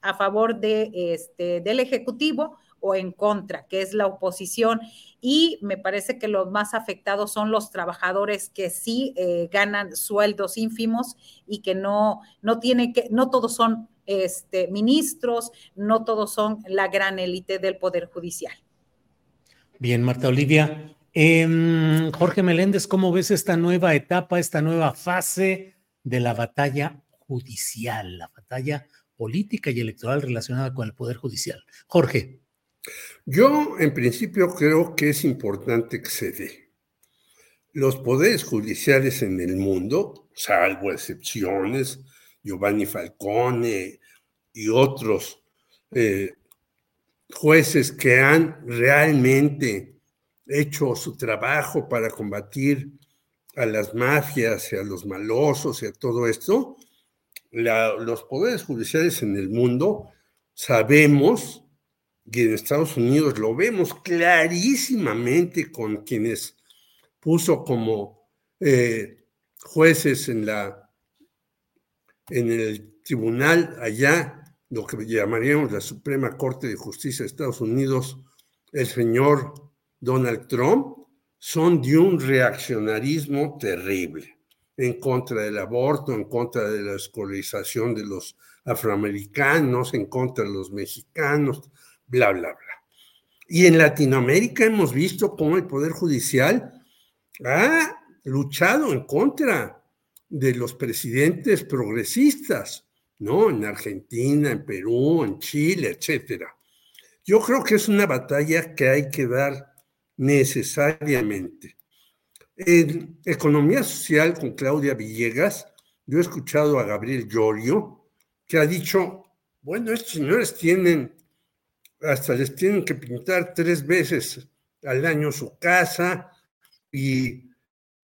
a favor de este, del Ejecutivo o en contra, que es la oposición. Y me parece que los más afectados son los trabajadores que sí eh, ganan sueldos ínfimos y que no, no tienen que, no todos son este, ministros, no todos son la gran élite del Poder Judicial. Bien, Marta Olivia. Em, Jorge Meléndez, ¿cómo ves esta nueva etapa, esta nueva fase de la batalla judicial, la batalla política y electoral relacionada con el Poder Judicial? Jorge. Yo, en principio, creo que es importante que se dé. Los poderes judiciales en el mundo, salvo excepciones, Giovanni Falcone y otros eh, jueces que han realmente hecho su trabajo para combatir a las mafias y a los malosos y a todo esto, los poderes judiciales en el mundo sabemos, y en Estados Unidos lo vemos clarísimamente con quienes puso como eh, jueces en la en el tribunal allá, lo que llamaríamos la Suprema Corte de Justicia de Estados Unidos, el señor Donald Trump, son de un reaccionarismo terrible en contra del aborto, en contra de la escolarización de los afroamericanos, en contra de los mexicanos, bla, bla, bla. Y en Latinoamérica hemos visto cómo el Poder Judicial ha luchado en contra de los presidentes progresistas, ¿no? En Argentina, en Perú, en Chile, etcétera. Yo creo que es una batalla que hay que dar necesariamente. En Economía Social con Claudia Villegas, yo he escuchado a Gabriel Llorio, que ha dicho, bueno, estos señores tienen, hasta les tienen que pintar tres veces al año su casa y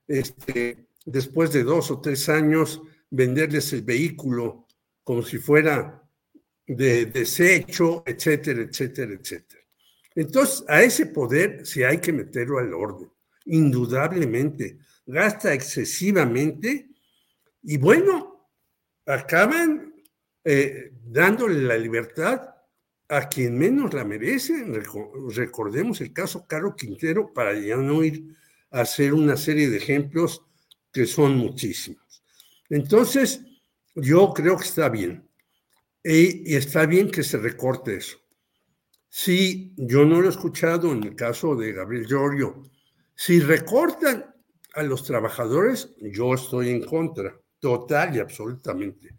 este, después de dos o tres años, venderles el vehículo como si fuera de desecho, etcétera, etcétera, etcétera. Entonces, a ese poder sí hay que meterlo al orden, indudablemente. Gasta excesivamente y bueno, acaban eh, dándole la libertad a quien menos la merece. Recordemos el caso Caro Quintero para ya no ir a hacer una serie de ejemplos que son muchísimos. Entonces, yo creo que está bien. Y, está bien que se recorte eso. Si yo no lo he escuchado en el caso de Gabriel Giorgio, si recortan a los trabajadores, yo estoy en contra, total y absolutamente.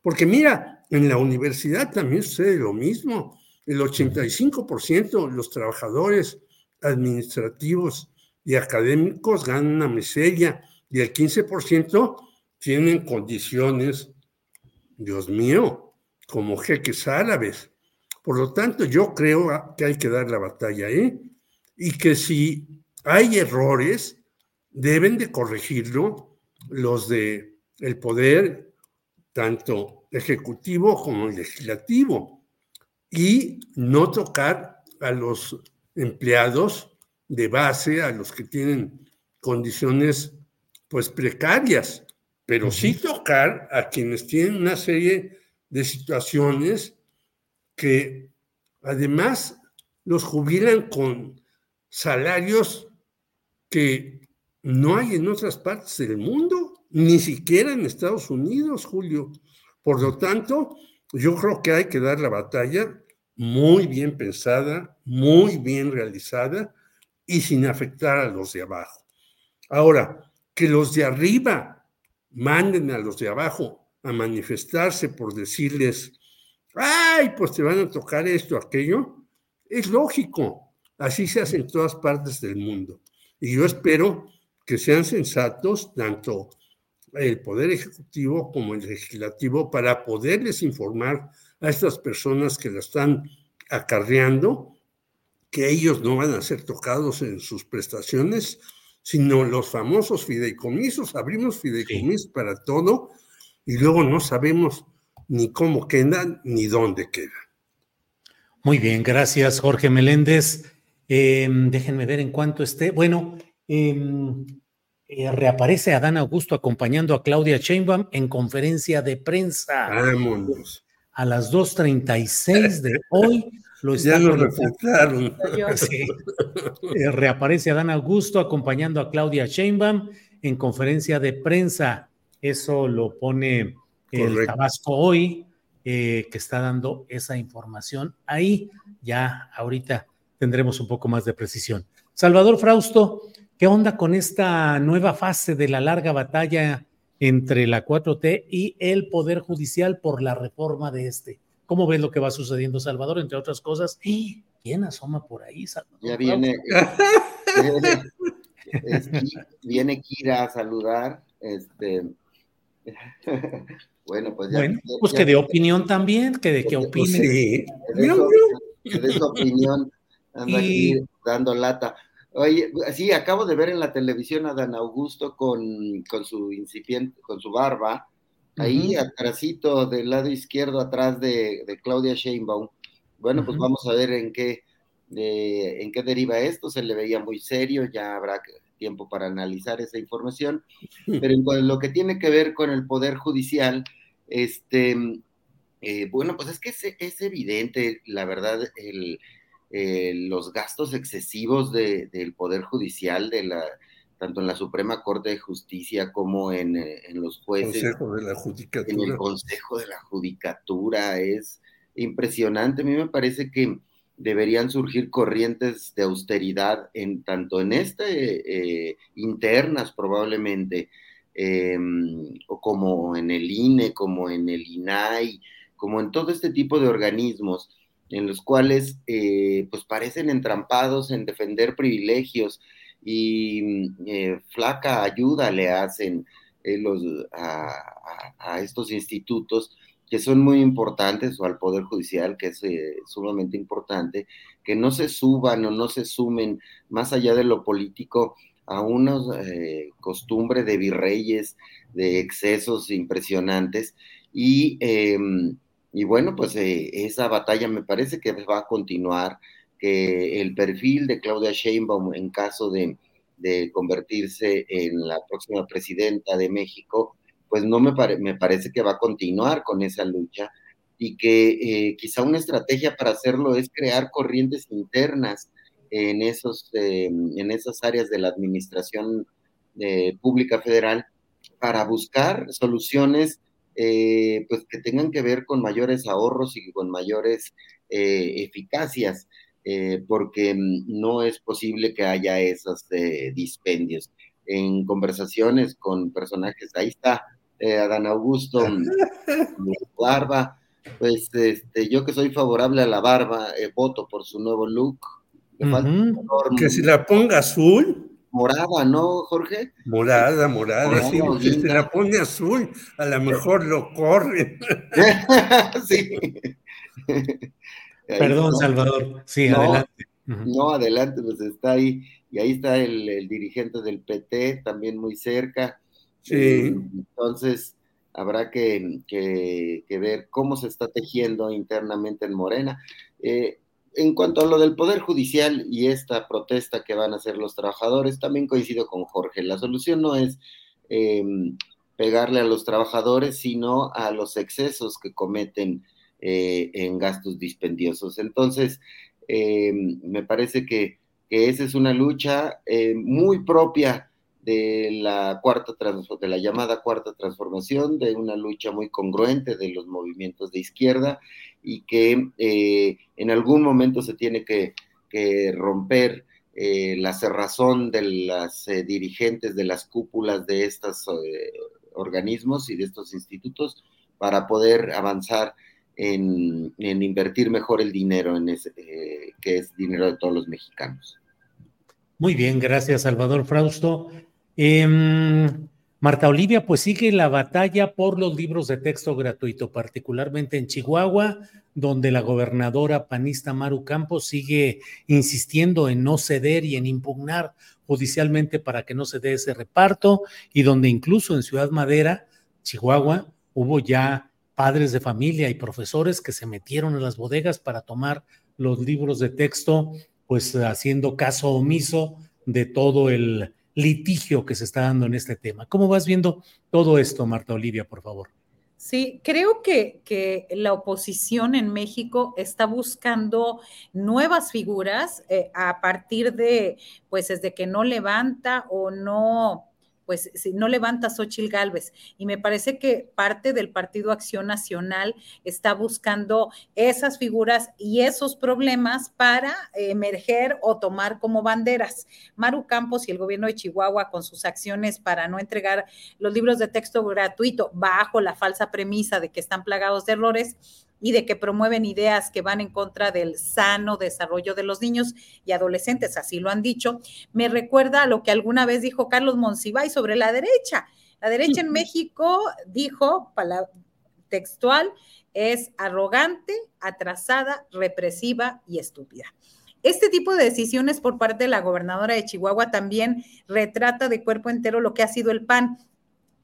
Porque mira, en la universidad también sucede lo mismo. El 85% de los trabajadores administrativos y académicos ganan una miseria y el 15% tienen condiciones, Dios mío, como jeques árabes. Por lo tanto, yo creo que hay que dar la batalla ahí y que si hay errores, deben de corregirlo los de el poder, tanto ejecutivo como legislativo, y no tocar a los empleados de base, a los que tienen condiciones pues precarias, pero sí tocar a quienes tienen una serie de situaciones que además los jubilan con salarios que no hay en otras partes del mundo, ni siquiera en Estados Unidos, Julio. Por lo tanto, yo creo que hay que dar la batalla muy bien pensada, muy bien realizada y sin afectar a los de abajo. Ahora, que los de arriba manden a los de abajo a manifestarse por decirles, ay, pues te van a tocar esto, aquello, es lógico. Así se hace en todas partes del mundo. Y yo espero que sean sensatos tanto el Poder Ejecutivo como el Legislativo para poderles informar a estas personas que la están acarreando que ellos no van a ser tocados en sus prestaciones, sino los famosos fideicomisos. Abrimos fideicomisos para todo y luego no sabemos ni cómo quedan ni dónde quedan. Muy bien, gracias Jorge Meléndez. Em, déjenme ver en cuánto esté. Bueno, em, eh, reaparece Adán Augusto acompañando a Claudia Sheinbaum en conferencia de prensa. Vámonos. A las 2.36 de hoy lo ya lo refutaron. Eh, reaparece Adán Augusto acompañando a Claudia Sheinbaum en conferencia de prensa. Eso lo pone el Tabasco hoy, eh, que está dando esa información ahí. Ya ahorita tendremos un poco más de precisión. Salvador Frausto, ¿qué onda con esta nueva fase de la larga batalla entre la 4T y el Poder Judicial por la reforma de este? ¿Cómo ves lo que va sucediendo, Salvador? Entre otras cosas, ¿quién asoma por ahí, Salvador? Ya viene, viene Kira a saludar, este, bueno, pues ya. Bueno, pues que dé opinión también, que de qué pues opine. Sí. Que dé su opinión, anda aquí dando lata. Oye, sí, acabo de ver en la televisión a Dan Augusto con, con su incipiente, con su barba, ahí atrásito del lado izquierdo, atrás de, Claudia Sheinbaum. Bueno, pues vamos a ver en qué, en qué deriva esto. Se le veía muy serio, ya habrá tiempo para analizar esa información. Pero en lo que tiene que ver con el Poder Judicial, este, eh, bueno, pues es que es, evidente, la verdad, el, los gastos excesivos del Poder Judicial, de la, tanto en la Suprema Corte de Justicia como en, eh, los jueces. Consejo de la En el Consejo de la Judicatura. Es impresionante. A mí me parece que deberían surgir corrientes de austeridad en tanto en este eh, internas probablemente em, o como en el INE como en el INAI como en todo este tipo de organismos en los cuales eh, pues parecen entrampados en defender privilegios y eh, flaca ayuda le hacen los, a, estos institutos que son muy importantes, o al Poder Judicial, que es eh, sumamente importante, que no se suban o no se sumen más allá de lo político a una eh, costumbre de virreyes, de excesos impresionantes. Y, em, y bueno, pues eh, esa batalla me parece que va a continuar, que el perfil de Claudia Sheinbaum en caso de, de convertirse en la próxima presidenta de México, pues no me, me parece que va a continuar con esa lucha y que eh, quizá una estrategia para hacerlo es crear corrientes internas en, esos, eh, en esas áreas de la administración eh, pública federal para buscar soluciones pues que tengan que ver con mayores ahorros y con mayores eficacias, porque no es posible que haya esos dispendios. En conversaciones con personajes, ahí está eh, Adán Augusto, barba, pues este, yo que soy favorable a la barba, eh, voto por su nuevo look. que si la ponga azul. Morada, ¿no, Jorge? Morada, morada, sí, si se la pone azul, a lo mejor lo corre. sí. Perdón, Salvador. Sí, adelante. No, adelante, pues está ahí. Y ahí está el dirigente del PT, también muy cerca. Sí. Eh, entonces, habrá que, ver cómo se está tejiendo internamente en Morena. Eh, en cuanto a lo del Poder Judicial y esta protesta que van a hacer los trabajadores, también coincido con Jorge. La solución no es em, pegarle a los trabajadores, sino a los excesos que cometen eh, en gastos dispendiosos. Entonces, em, me parece que, esa es una lucha muy propia de la cuarta de la llamada cuarta transformación, de una lucha muy congruente de los movimientos de izquierda y que eh, en algún momento se tiene que, romper eh, la cerrazón de las eh, dirigentes de las cúpulas de estos organismos y de estos institutos para poder avanzar en, invertir mejor el dinero en ese, que es dinero de todos los mexicanos. Muy bien, gracias Salvador Frausto. Em, Marta Olivia, pues sigue la batalla por los libros de texto gratuito, particularmente en Chihuahua, donde la gobernadora panista Maru Campos sigue insistiendo en no ceder y en impugnar judicialmente para que no se dé ese reparto, y donde incluso en Ciudad Madera, Chihuahua, hubo ya padres de familia y profesores que se metieron en las bodegas para tomar los libros de texto pues haciendo caso omiso de todo el litigio que se está dando en este tema. ¿Cómo vas viendo todo esto, Marta Olivia, por favor? Sí, creo que, que la oposición en México está buscando nuevas figuras eh, a partir de, pues, desde que no levanta o no pues si no levanta Xochil Gálvez. Y me parece que parte del Partido Acción Nacional está buscando esas figuras y esos problemas para emerger o tomar como banderas. Maru Campos y el gobierno de Chihuahua con sus acciones para no entregar los libros de texto gratuito bajo la falsa premisa de que están plagados de errores y de que promueven ideas que van en contra del sano desarrollo de los niños y adolescentes, así lo han dicho, me recuerda a lo que alguna vez dijo Carlos Monsiváis sobre la derecha. La derecha en México dijo, textual, es arrogante, atrasada, represiva y estúpida. Este tipo de decisiones por parte de la gobernadora de Chihuahua también retrata de cuerpo entero lo que ha sido el PAN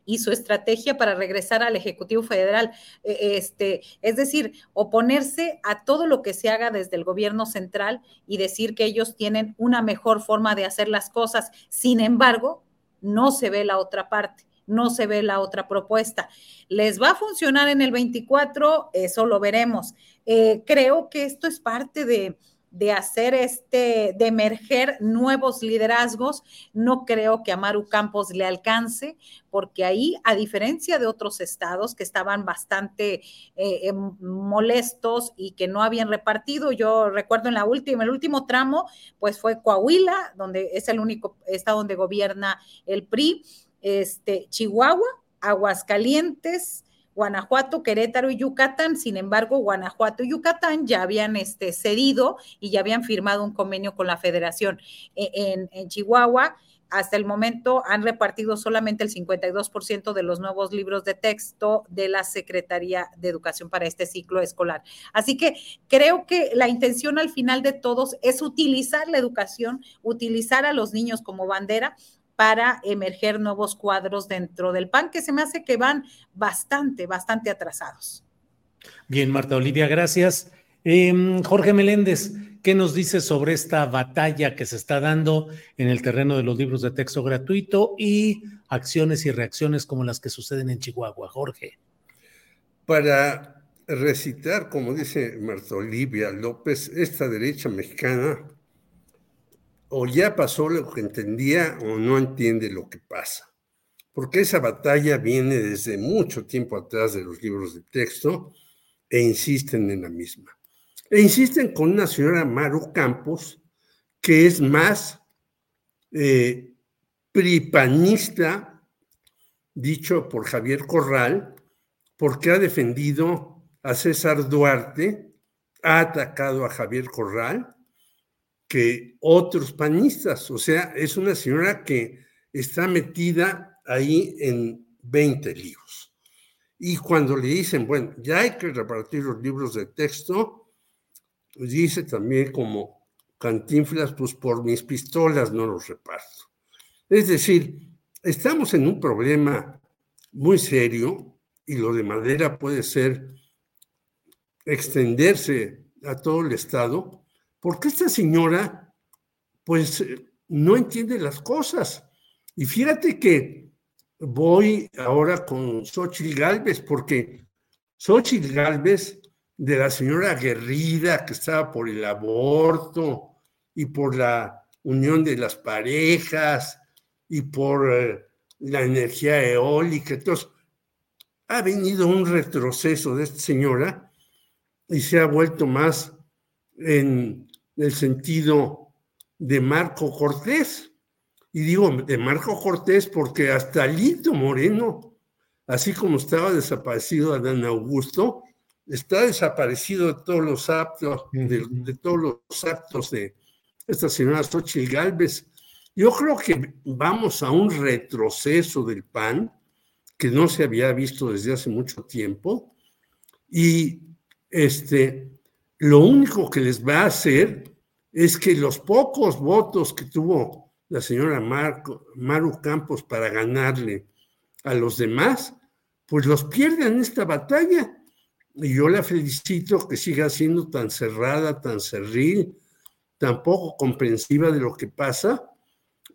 y su estrategia para regresar al Ejecutivo Federal. E, este, es decir, oponerse a todo lo que se haga desde el gobierno central y decir que ellos tienen una mejor forma de hacer las cosas. Sin embargo, no se ve la otra parte no se ve la otra propuesta. ¿Les va a funcionar en el 24? Eso lo veremos. Eh, creo que esto es parte de, de hacer este, de emerger nuevos liderazgos. No creo que a Maru Campos le alcance, porque ahí, a diferencia de otros estados que estaban bastante eh, em, molestos y que no habían repartido, yo recuerdo en la última, el último tramo, pues fue Coahuila, donde es el único estado donde gobierna el PRI, este, Chihuahua, Aguascalientes, Guanajuato, Querétaro y Yucatán. Sin embargo, Guanajuato y Yucatán ya habían este, cedido y ya habían firmado un convenio con la federación. E, en, Chihuahua, hasta el momento han repartido solamente el 52% de los nuevos libros de texto de la Secretaría de Educación para este ciclo escolar. Así que creo que la intención al final de todos es utilizar la educación, utilizar a los niños como bandera para emerger nuevos cuadros dentro del PAN, que se me hace que van bastante, bastante atrasados. Bien, Marta Olivia, gracias. Em, Jorge Meléndez, ¿qué nos dice sobre esta batalla que se está dando en el terreno de los libros de texto gratuito y acciones y reacciones como las que suceden en Chihuahua? Jorge. Para recitar, como dice Marta Olivia López, esta derecha mexicana o ya pasó lo que entendía o no entiende lo que pasa. Porque esa batalla viene desde mucho tiempo atrás de los libros de texto e insisten en la misma. E insisten con una señora Maru Campos, que es más eh, pripanista, dicho por Javier Corral, porque ha defendido a César Duarte, ha atacado a Javier Corral que otros panistas. O sea, es una señora que está metida ahí en 20 libros. Y cuando le dicen, bueno, ya hay que repartir los libros de texto, dice también como cantinflas, pues por mis pistolas no los reparto. Es decir, estamos en un problema muy serio y lo de madera puede ser extenderse a todo el Estado porque esta señora, pues, no entiende las cosas. Y fíjate que voy ahora con Xochitl Galvez, porque Xochitl Galvez, de la señora aguerrida que estaba por el aborto y por la unión de las parejas y por eh, la energía eólica. Entonces, ha venido un retroceso de esta señora y se ha vuelto más en el sentido de Marco Cortés. Y digo de Marco Cortés porque hasta Lito Moreno, así como estaba desaparecido Adán Augusto, está desaparecido de todos los actos, de, todos los actos de esta señora Xochitl Galvez. Yo creo que vamos a un retroceso del PAN que no se había visto desde hace mucho tiempo y este, lo único que les va a hacer es que los pocos votos que tuvo la señora Maru Campos para ganarle a los demás, pues los pierden en esta batalla. Y yo la felicito que siga siendo tan cerrada, tan cerril, tan poco comprensiva de lo que pasa,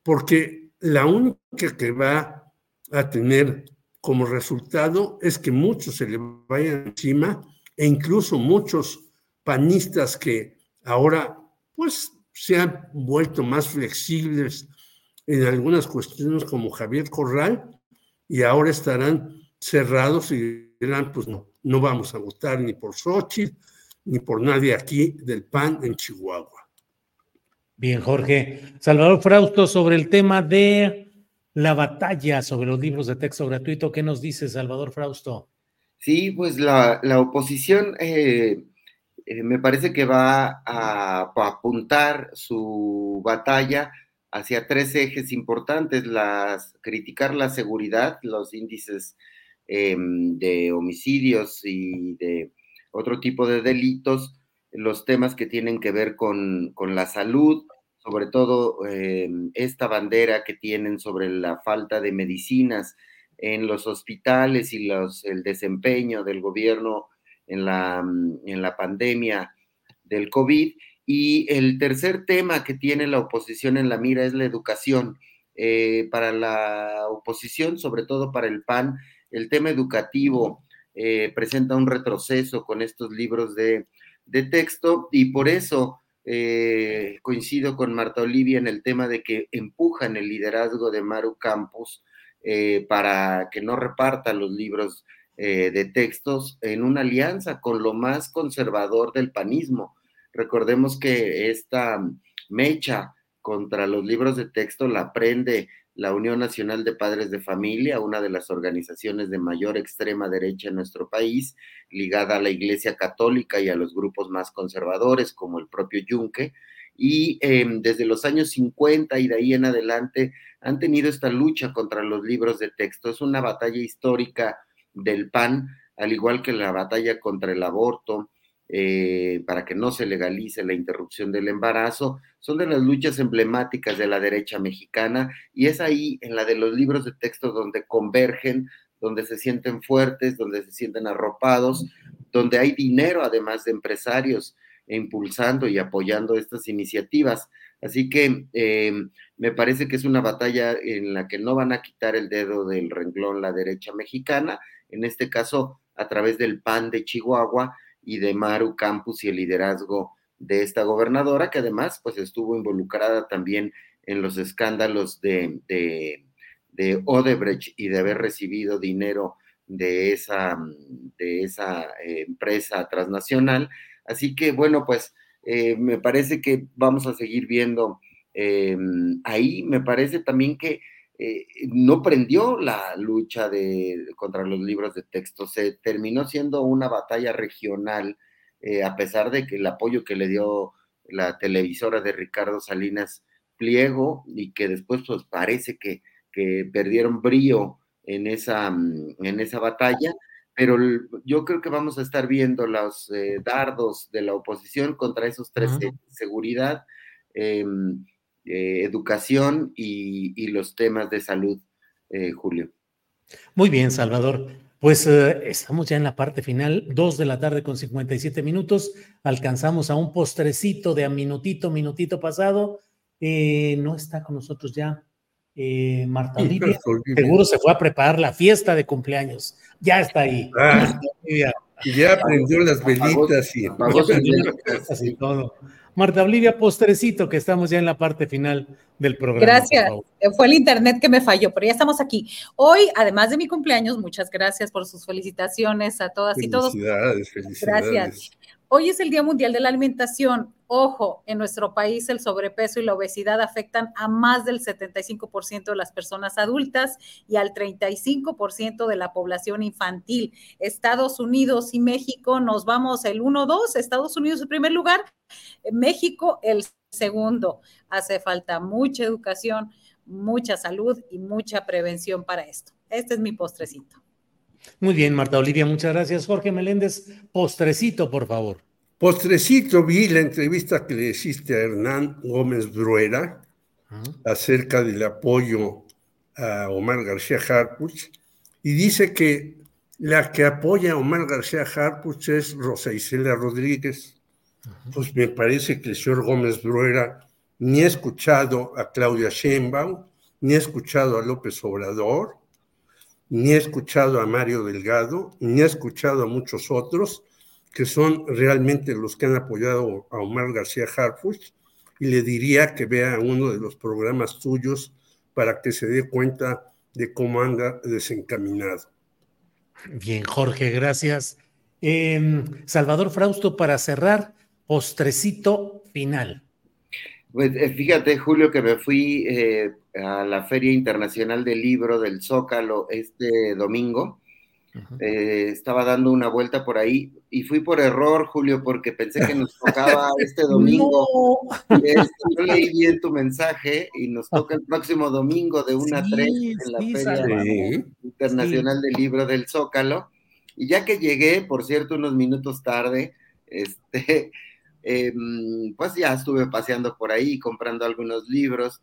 porque la única que va a tener como resultado es que muchos se le vayan encima e incluso muchos panistas que ahora pues se han vuelto más flexibles en algunas cuestiones como Javier Corral y ahora estarán cerrados y dirán pues no, no vamos a votar ni por Xochitl ni por nadie aquí del PAN en Chihuahua. Bien, Jorge. Salvador Frausto, sobre el tema de la batalla sobre los libros de texto gratuito. ¿Qué nos dice Salvador Frausto? Sí, pues la, oposición eh, eh, me parece que va a, apuntar su batalla hacia tres ejes importantes, las, criticar la seguridad, los índices em, de homicidios y de otro tipo de delitos, los temas que tienen que ver con, con la salud, sobre todo eh, esta bandera que tienen sobre la falta de medicinas en los hospitales y los, el desempeño del gobierno en la, mm, en la pandemia del COVID. Y el tercer tema que tiene la oposición en la mira es la educación. Eh, para la oposición, sobre todo para el PAN, el tema educativo eh, presenta un retroceso con estos libros de, de texto y por eso eh, coincido con Marta Olivia en el tema de que empujan el liderazgo de Maru Campos para que no reparta los libros eh, de textos en una alianza con lo más conservador del panismo. Recordemos que esta mecha contra los libros de texto la prende la Unión Nacional de Padres de Familia, una de las organizaciones de mayor extrema derecha en nuestro país, ligada a la Iglesia Católica y a los grupos más conservadores, como el propio Yunque, y em, desde los años 50 y de ahí en adelante han tenido esta lucha contra los libros de texto. Es una batalla histórica del PAN, al igual que la batalla contra el aborto, eh, para que no se legalice la interrupción del embarazo, son de las luchas emblemáticas de la derecha mexicana y es ahí en la de los libros de texto donde convergen, donde se sienten fuertes, donde se sienten arropados, donde hay dinero además de empresarios impulsando y apoyando estas iniciativas. Así que em, me parece que es una batalla en la que no van a quitar el dedo del renglón la derecha mexicana, en este caso a través del PAN de Chihuahua, y de Maru Campus y el liderazgo de esta gobernadora, que además pues estuvo involucrada también en los escándalos de, de, Odebrecht y de haber recibido dinero de esa, de esa eh, empresa transnacional. Así que bueno, pues eh, me parece que vamos a seguir viendo eh, ahí. Me parece también que eh, no prendió la lucha de, contra los libros de texto, se terminó siendo una batalla regional, eh, a pesar de que el apoyo que le dio la televisora de Ricardo Salinas Pliego y que después pues parece que, perdieron brío en esa, mm, en esa batalla, pero yo creo que vamos a estar viendo los eh, dardos de la oposición contra esos tres, seguridad, em, eh, educación y, los temas de salud, eh, Julio. Muy bien, Salvador. Pues eh, estamos ya en la parte final, dos de la tarde con 57 minutos. Alcanzamos a un postrecito de a minutito, minutito pasado. no está con nosotros ya Marta Olivia. Seguro se fue a preparar la fiesta de cumpleaños. Ya está ahí. Ah, ya prendió las velitas y, y todo. Marta Olivia, postrecito, que estamos ya en la parte final del programa. Gracias. Fue el internet que me falló, pero ya estamos aquí. Hoy, además de mi cumpleaños, muchas gracias por sus felicitaciones a todas y todos. Felicidades, felicidades. Gracias. Hoy es el Día Mundial de la Alimentación. Ojo, en nuestro país el sobrepeso y la obesidad afectan a más del 75% de las personas adultas y al 35% de la población infantil. Estados Unidos y México nos vamos el 1-2, Estados Unidos el primer lugar, México el segundo. Hace falta mucha educación, mucha salud y mucha prevención para esto. Este es mi postrecito. Muy bien, Marta Olivia, muchas gracias. Jorge Meléndez, postrecito, por favor. Postrecito, vi la entrevista que le hiciste a Hernán Gómez Bruera acerca del apoyo a Omar García Harpuch y dice que la que apoya a Omar García Harpuch es Rosa Isela Rodríguez. Pues me parece que el señor Gómez Bruera ni ha escuchado a Claudia Sheinbaum, ni ha escuchado a López Obrador, ni he escuchado a Mario Delgado, ni he escuchado a muchos otros que son realmente los que han apoyado a Omar García Harfuch, y le diría que vea uno de los programas tuyos para que se dé cuenta de cómo anda desencaminado. Bien, Jorge, gracias. Em, Salvador Frausto, para cerrar, postrecito final. Pues eh, fíjate, Julio, que me fui eh, a la Feria Internacional del Libro del Zócalo este domingo. Eh, estaba dando una vuelta por ahí y fui por error, Julio, porque pensé que nos tocaba este domingo. Este, yo leí bien tu mensaje y nos toca el próximo domingo de 1 a 3 en la Feria Internacional del Libro del Zócalo. Y ya que llegué, por cierto, unos minutos tarde, este, em, pues ya estuve paseando por ahí, comprando algunos libros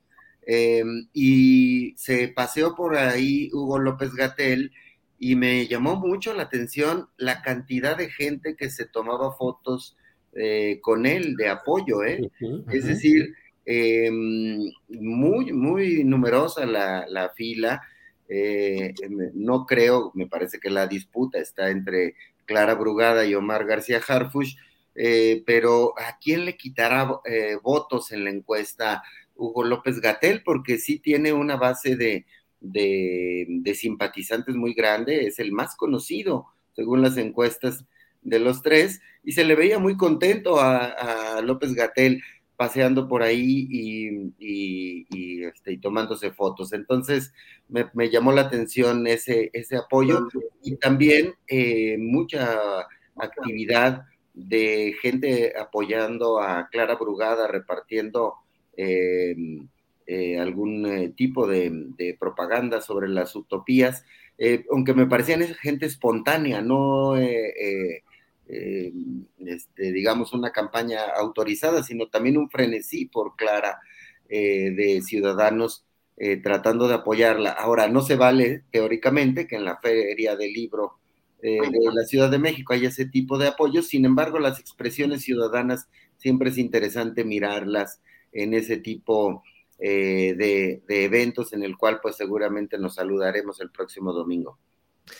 Em, y se paseó por ahí Hugo López Gatel y me llamó mucho la atención la cantidad de gente que se tomaba fotos eh, con él de apoyo, ¿eh? Es decir, em, muy, muy numerosa la, fila. Eh, em, no creo, me parece que la disputa está entre Clara Brugada y Omar García Harfush, eh, pero ¿a quién le quitará votos en la encuesta Hugo López Gatel, porque sí tiene una base de, simpatizantes muy grande, es el más conocido, según las encuestas de los tres, y se le veía muy contento a, López Gatel paseando por ahí y, este, tomándose fotos. Entonces me, llamó la atención ese, ese apoyo y también eh, mucha actividad de gente apoyando a Clara Brugada, repartiendo eh, eh, algún eh, tipo de, propaganda sobre las utopías, aunque me parecían gente espontánea, no, este, digamos, una campaña autorizada, sino también un frenesí por Clara de ciudadanos tratando de apoyarla. Ahora, no se vale teóricamente que en la feria del libro de la Ciudad de México haya ese tipo de apoyo, sin embargo, las expresiones ciudadanas siempre es interesante mirarlas en ese tipo eh, de, eventos en el cual pues seguramente nos saludaremos el próximo domingo.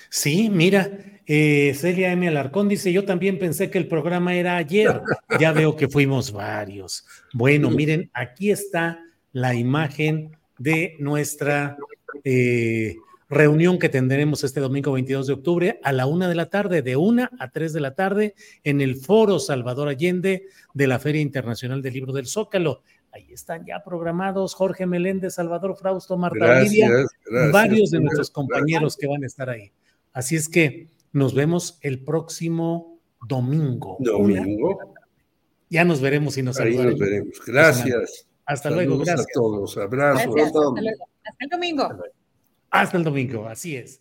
Sí, mira, eh, Celia M. Alarcón dice, yo también pensé que el programa era ayer, ya veo que fuimos varios. Bueno, miren, aquí está la imagen de nuestra eh, reunión que tendremos este domingo 22 de octubre a la una de la tarde, de una a tres de la tarde, en el Foro Salvador Allende de la Feria Internacional del Libro del Zócalo. Ahí están ya programados Jorge Meléndez, Salvador Frausto, Marta Olivia, varios de nuestros compañeros que van a estar ahí. Así es que nos vemos el próximo domingo. Domingo. Ya nos veremos y nos Ahí nos veremos. Gracias. Hasta luego. Gracias a todos. Abrazos. Hasta, el domingo. Hasta el domingo. Así es.